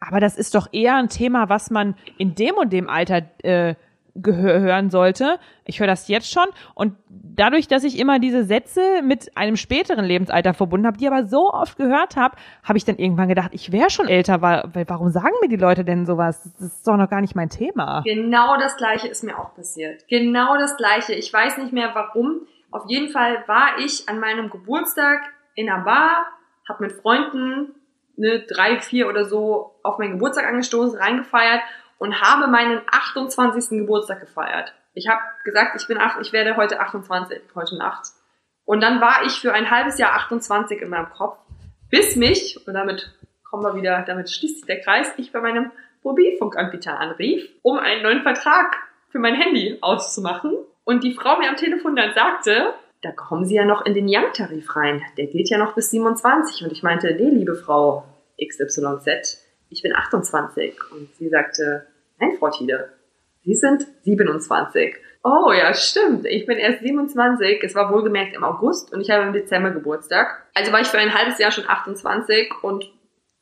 Speaker 1: aber das ist doch eher ein Thema, was man in dem und dem Alter äh, hören sollte. Ich höre das jetzt schon. Und dadurch, dass ich immer diese Sätze mit einem späteren Lebensalter verbunden habe, die aber so oft gehört habe, habe ich dann irgendwann gedacht, ich wäre schon älter. Weil, warum sagen mir die Leute denn sowas? Das ist doch noch gar nicht mein Thema.
Speaker 2: Genau das gleiche ist mir auch passiert. Genau das gleiche. Ich weiß nicht mehr warum. Auf jeden Fall war ich an meinem Geburtstag in einer Bar, hab mit Freunden ne, drei, vier oder so auf meinen Geburtstag angestoßen, reingefeiert und habe meinen 28. Geburtstag gefeiert. Ich habe gesagt, ich bin acht, ich werde heute 28, heute Nacht. Und dann war ich für ein halbes Jahr 28 in meinem Kopf, bis mich, und damit kommen wir wieder, damit schließt sich der Kreis, ich bei meinem Mobilfunkanbieter anrief, um einen neuen Vertrag für mein Handy auszumachen. Und die Frau mir am Telefon dann sagte, da kommen Sie ja noch in den Young-Tarif rein. Der gilt ja noch bis 27. Und ich meinte, nee, liebe Frau XYZ, ich bin 28. Und sie sagte, nein, Frau Tiede, Sie sind 27. Oh ja, stimmt. Ich bin erst 27. Es war wohlgemerkt im August und ich habe im Dezember Geburtstag. Also war ich für ein halbes Jahr schon 28 und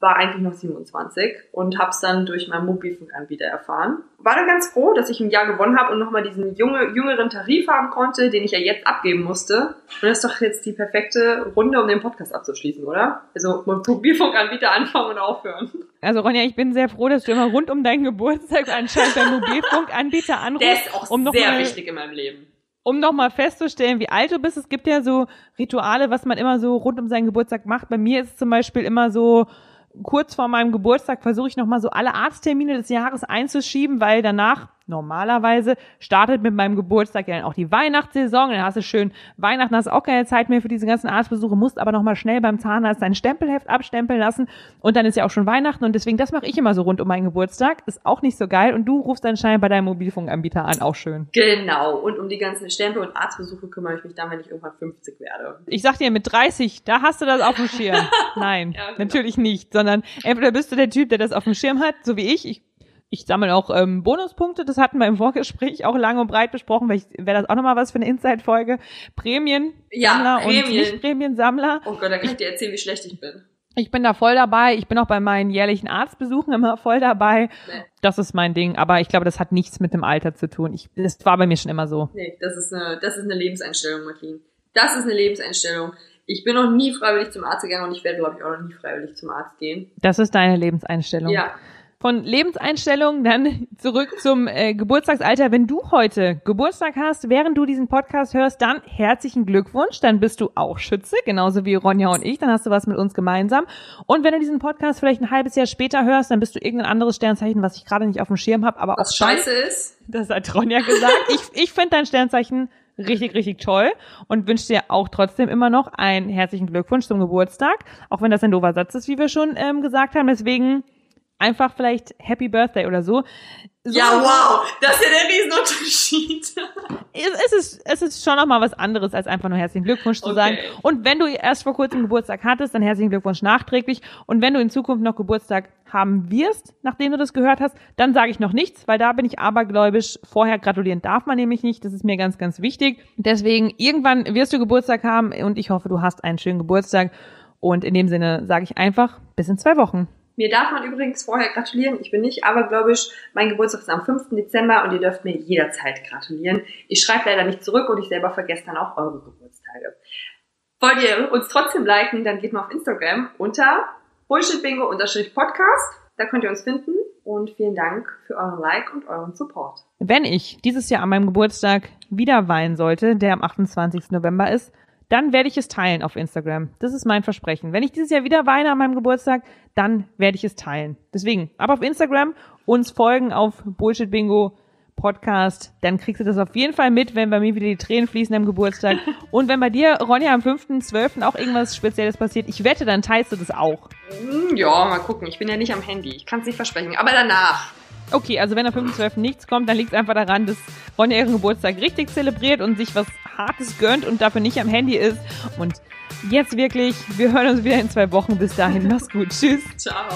Speaker 2: war eigentlich noch 27 und habe es dann durch meinen Mobilfunkanbieter erfahren. War dann ganz froh, dass ich ein Jahr gewonnen habe und nochmal diesen junge, jüngeren Tarif haben konnte, den ich ja jetzt abgeben musste. Und das ist doch jetzt die perfekte Runde, um den Podcast abzuschließen, oder? Also mit Mobilfunkanbieter anfangen und aufhören.
Speaker 1: Also Ronja, ich bin sehr froh, dass du immer rund um deinen Geburtstag anscheinend beim Mobilfunkanbieter anrufst. [laughs]
Speaker 2: Der ist auch
Speaker 1: um noch
Speaker 2: sehr
Speaker 1: mal-
Speaker 2: wichtig in meinem Leben.
Speaker 1: um nochmal festzustellen, wie alt du bist. Es gibt ja so Rituale, was man immer so rund um seinen Geburtstag macht. Bei mir ist es zum Beispiel immer so, kurz vor meinem Geburtstag versuche ich nochmal so alle Arzttermine des Jahres einzuschieben, weil danach normalerweise startet mit meinem Geburtstag ja dann auch die Weihnachtssaison. Dann hast du schön Weihnachten, hast auch keine Zeit mehr für diese ganzen Arztbesuche, musst aber nochmal schnell beim Zahnarzt dein Stempelheft abstempeln lassen und dann ist ja auch schon Weihnachten und deswegen, das mache ich immer so rund um meinen Geburtstag. Ist auch nicht so geil und du rufst anscheinend bei deinem Mobilfunkanbieter an, auch schön.
Speaker 2: Genau. Und um die ganzen Stempel und Arztbesuche kümmere ich mich dann, wenn ich irgendwann 50 werde.
Speaker 1: Ich sag dir, mit 30, da hast du das auf dem Schirm. [laughs] Nein,
Speaker 2: Ja, genau.
Speaker 1: natürlich nicht, sondern entweder bist du der Typ, der das auf dem Schirm hat, so wie ich. Ich, ich sammle auch ähm, Bonuspunkte, das hatten wir im Vorgespräch auch lang und breit besprochen, weil wäre das auch nochmal was für eine Inside-Folge. Prämien,
Speaker 2: Ja,
Speaker 1: Sammler und
Speaker 2: Prämien.
Speaker 1: nicht Prämiensammler.
Speaker 2: Oh Gott, da kann ich dir erzählen, wie schlecht ich bin.
Speaker 1: Ich bin da voll dabei. Ich bin auch bei meinen jährlichen Arztbesuchen immer voll dabei.
Speaker 2: Nee.
Speaker 1: Das ist mein Ding. Aber ich glaube, das hat nichts mit dem Alter zu tun. Ich, das war bei mir schon immer so.
Speaker 2: Nee, das ist eine, das ist eine Lebenseinstellung, Martin. Das ist eine Lebenseinstellung. Ich bin noch nie freiwillig zum Arzt gegangen und ich werde, glaube ich, auch noch nie freiwillig zum Arzt gehen.
Speaker 1: Das ist deine Lebenseinstellung.
Speaker 2: Ja.
Speaker 1: Von Lebenseinstellung dann zurück zum äh, Geburtstagsalter. Wenn du heute Geburtstag hast, während du diesen Podcast hörst, dann herzlichen Glückwunsch. Dann bist du auch Schütze, genauso wie Ronja und ich. Dann hast du was mit uns gemeinsam. Und wenn du diesen Podcast vielleicht ein halbes Jahr später hörst, dann bist du irgendein anderes Sternzeichen, was ich gerade nicht auf dem Schirm habe. Aber
Speaker 2: Was
Speaker 1: auch dann-
Speaker 2: scheiße ist,
Speaker 1: das hat Ronja gesagt. Ich, ich finde dein Sternzeichen richtig, richtig toll und wünsche dir auch trotzdem immer noch einen herzlichen Glückwunsch zum Geburtstag. Auch wenn das ein doofer Satz ist, wie wir schon ähm, gesagt haben. Deswegen einfach vielleicht Happy Birthday oder so. so
Speaker 2: ja, wow, das ist ja der Riesenunterschied.
Speaker 1: Es, es, ist, es ist schon nochmal was anderes, als einfach nur herzlichen Glückwunsch zu
Speaker 2: Okay.
Speaker 1: sagen. Und wenn du erst vor kurzem Geburtstag hattest, dann herzlichen Glückwunsch nachträglich. Und wenn du in Zukunft noch Geburtstag haben wirst, nachdem du das gehört hast, dann sage ich noch nichts, weil da bin ich abergläubisch. Vorher gratulieren darf man nämlich nicht. Das ist mir ganz, ganz wichtig. Deswegen, irgendwann wirst du Geburtstag haben und ich hoffe, du hast einen schönen Geburtstag. Und in dem Sinne sage ich einfach, bis in zwei Wochen.
Speaker 2: Mir darf man übrigens vorher gratulieren. Ich bin nicht abergläubisch. Mein Geburtstag ist am 5. Dezember und ihr dürft mir jederzeit gratulieren. Ich schreibe leider nicht zurück und ich selber vergesse dann auch eure Geburtstage. Wollt ihr uns trotzdem liken, dann geht mal auf Instagram unter bullshitbingo-podcast. Da könnt ihr uns finden. Und vielen Dank für euren Like und euren Support.
Speaker 1: Wenn ich dieses Jahr an meinem Geburtstag wieder weinen sollte, der am 28. November ist, dann werde ich es teilen auf Instagram. Das ist mein Versprechen. Wenn ich dieses Jahr wieder weine an meinem Geburtstag, dann werde ich es teilen. Deswegen, ab auf Instagram, uns folgen auf Bullshit Bingo Podcast, dann kriegst du das auf jeden Fall mit, wenn bei mir wieder die Tränen fließen am Geburtstag. [laughs] Und wenn bei dir, Ronja, am 5.12. auch irgendwas Spezielles passiert, ich wette, dann teilst du das auch.
Speaker 2: Hm, Ja, mal gucken. Ich bin ja nicht am Handy. Ich kann es nicht versprechen. Aber danach.
Speaker 1: Okay, also wenn am 5.12. nichts kommt, dann liegt es einfach daran, dass Ronja ihren Geburtstag richtig zelebriert und sich was Hartes gönnt und dafür nicht am Handy ist. Und jetzt wirklich, wir hören uns wieder in zwei Wochen. Bis dahin, mach's gut. Tschüss.
Speaker 2: Ciao.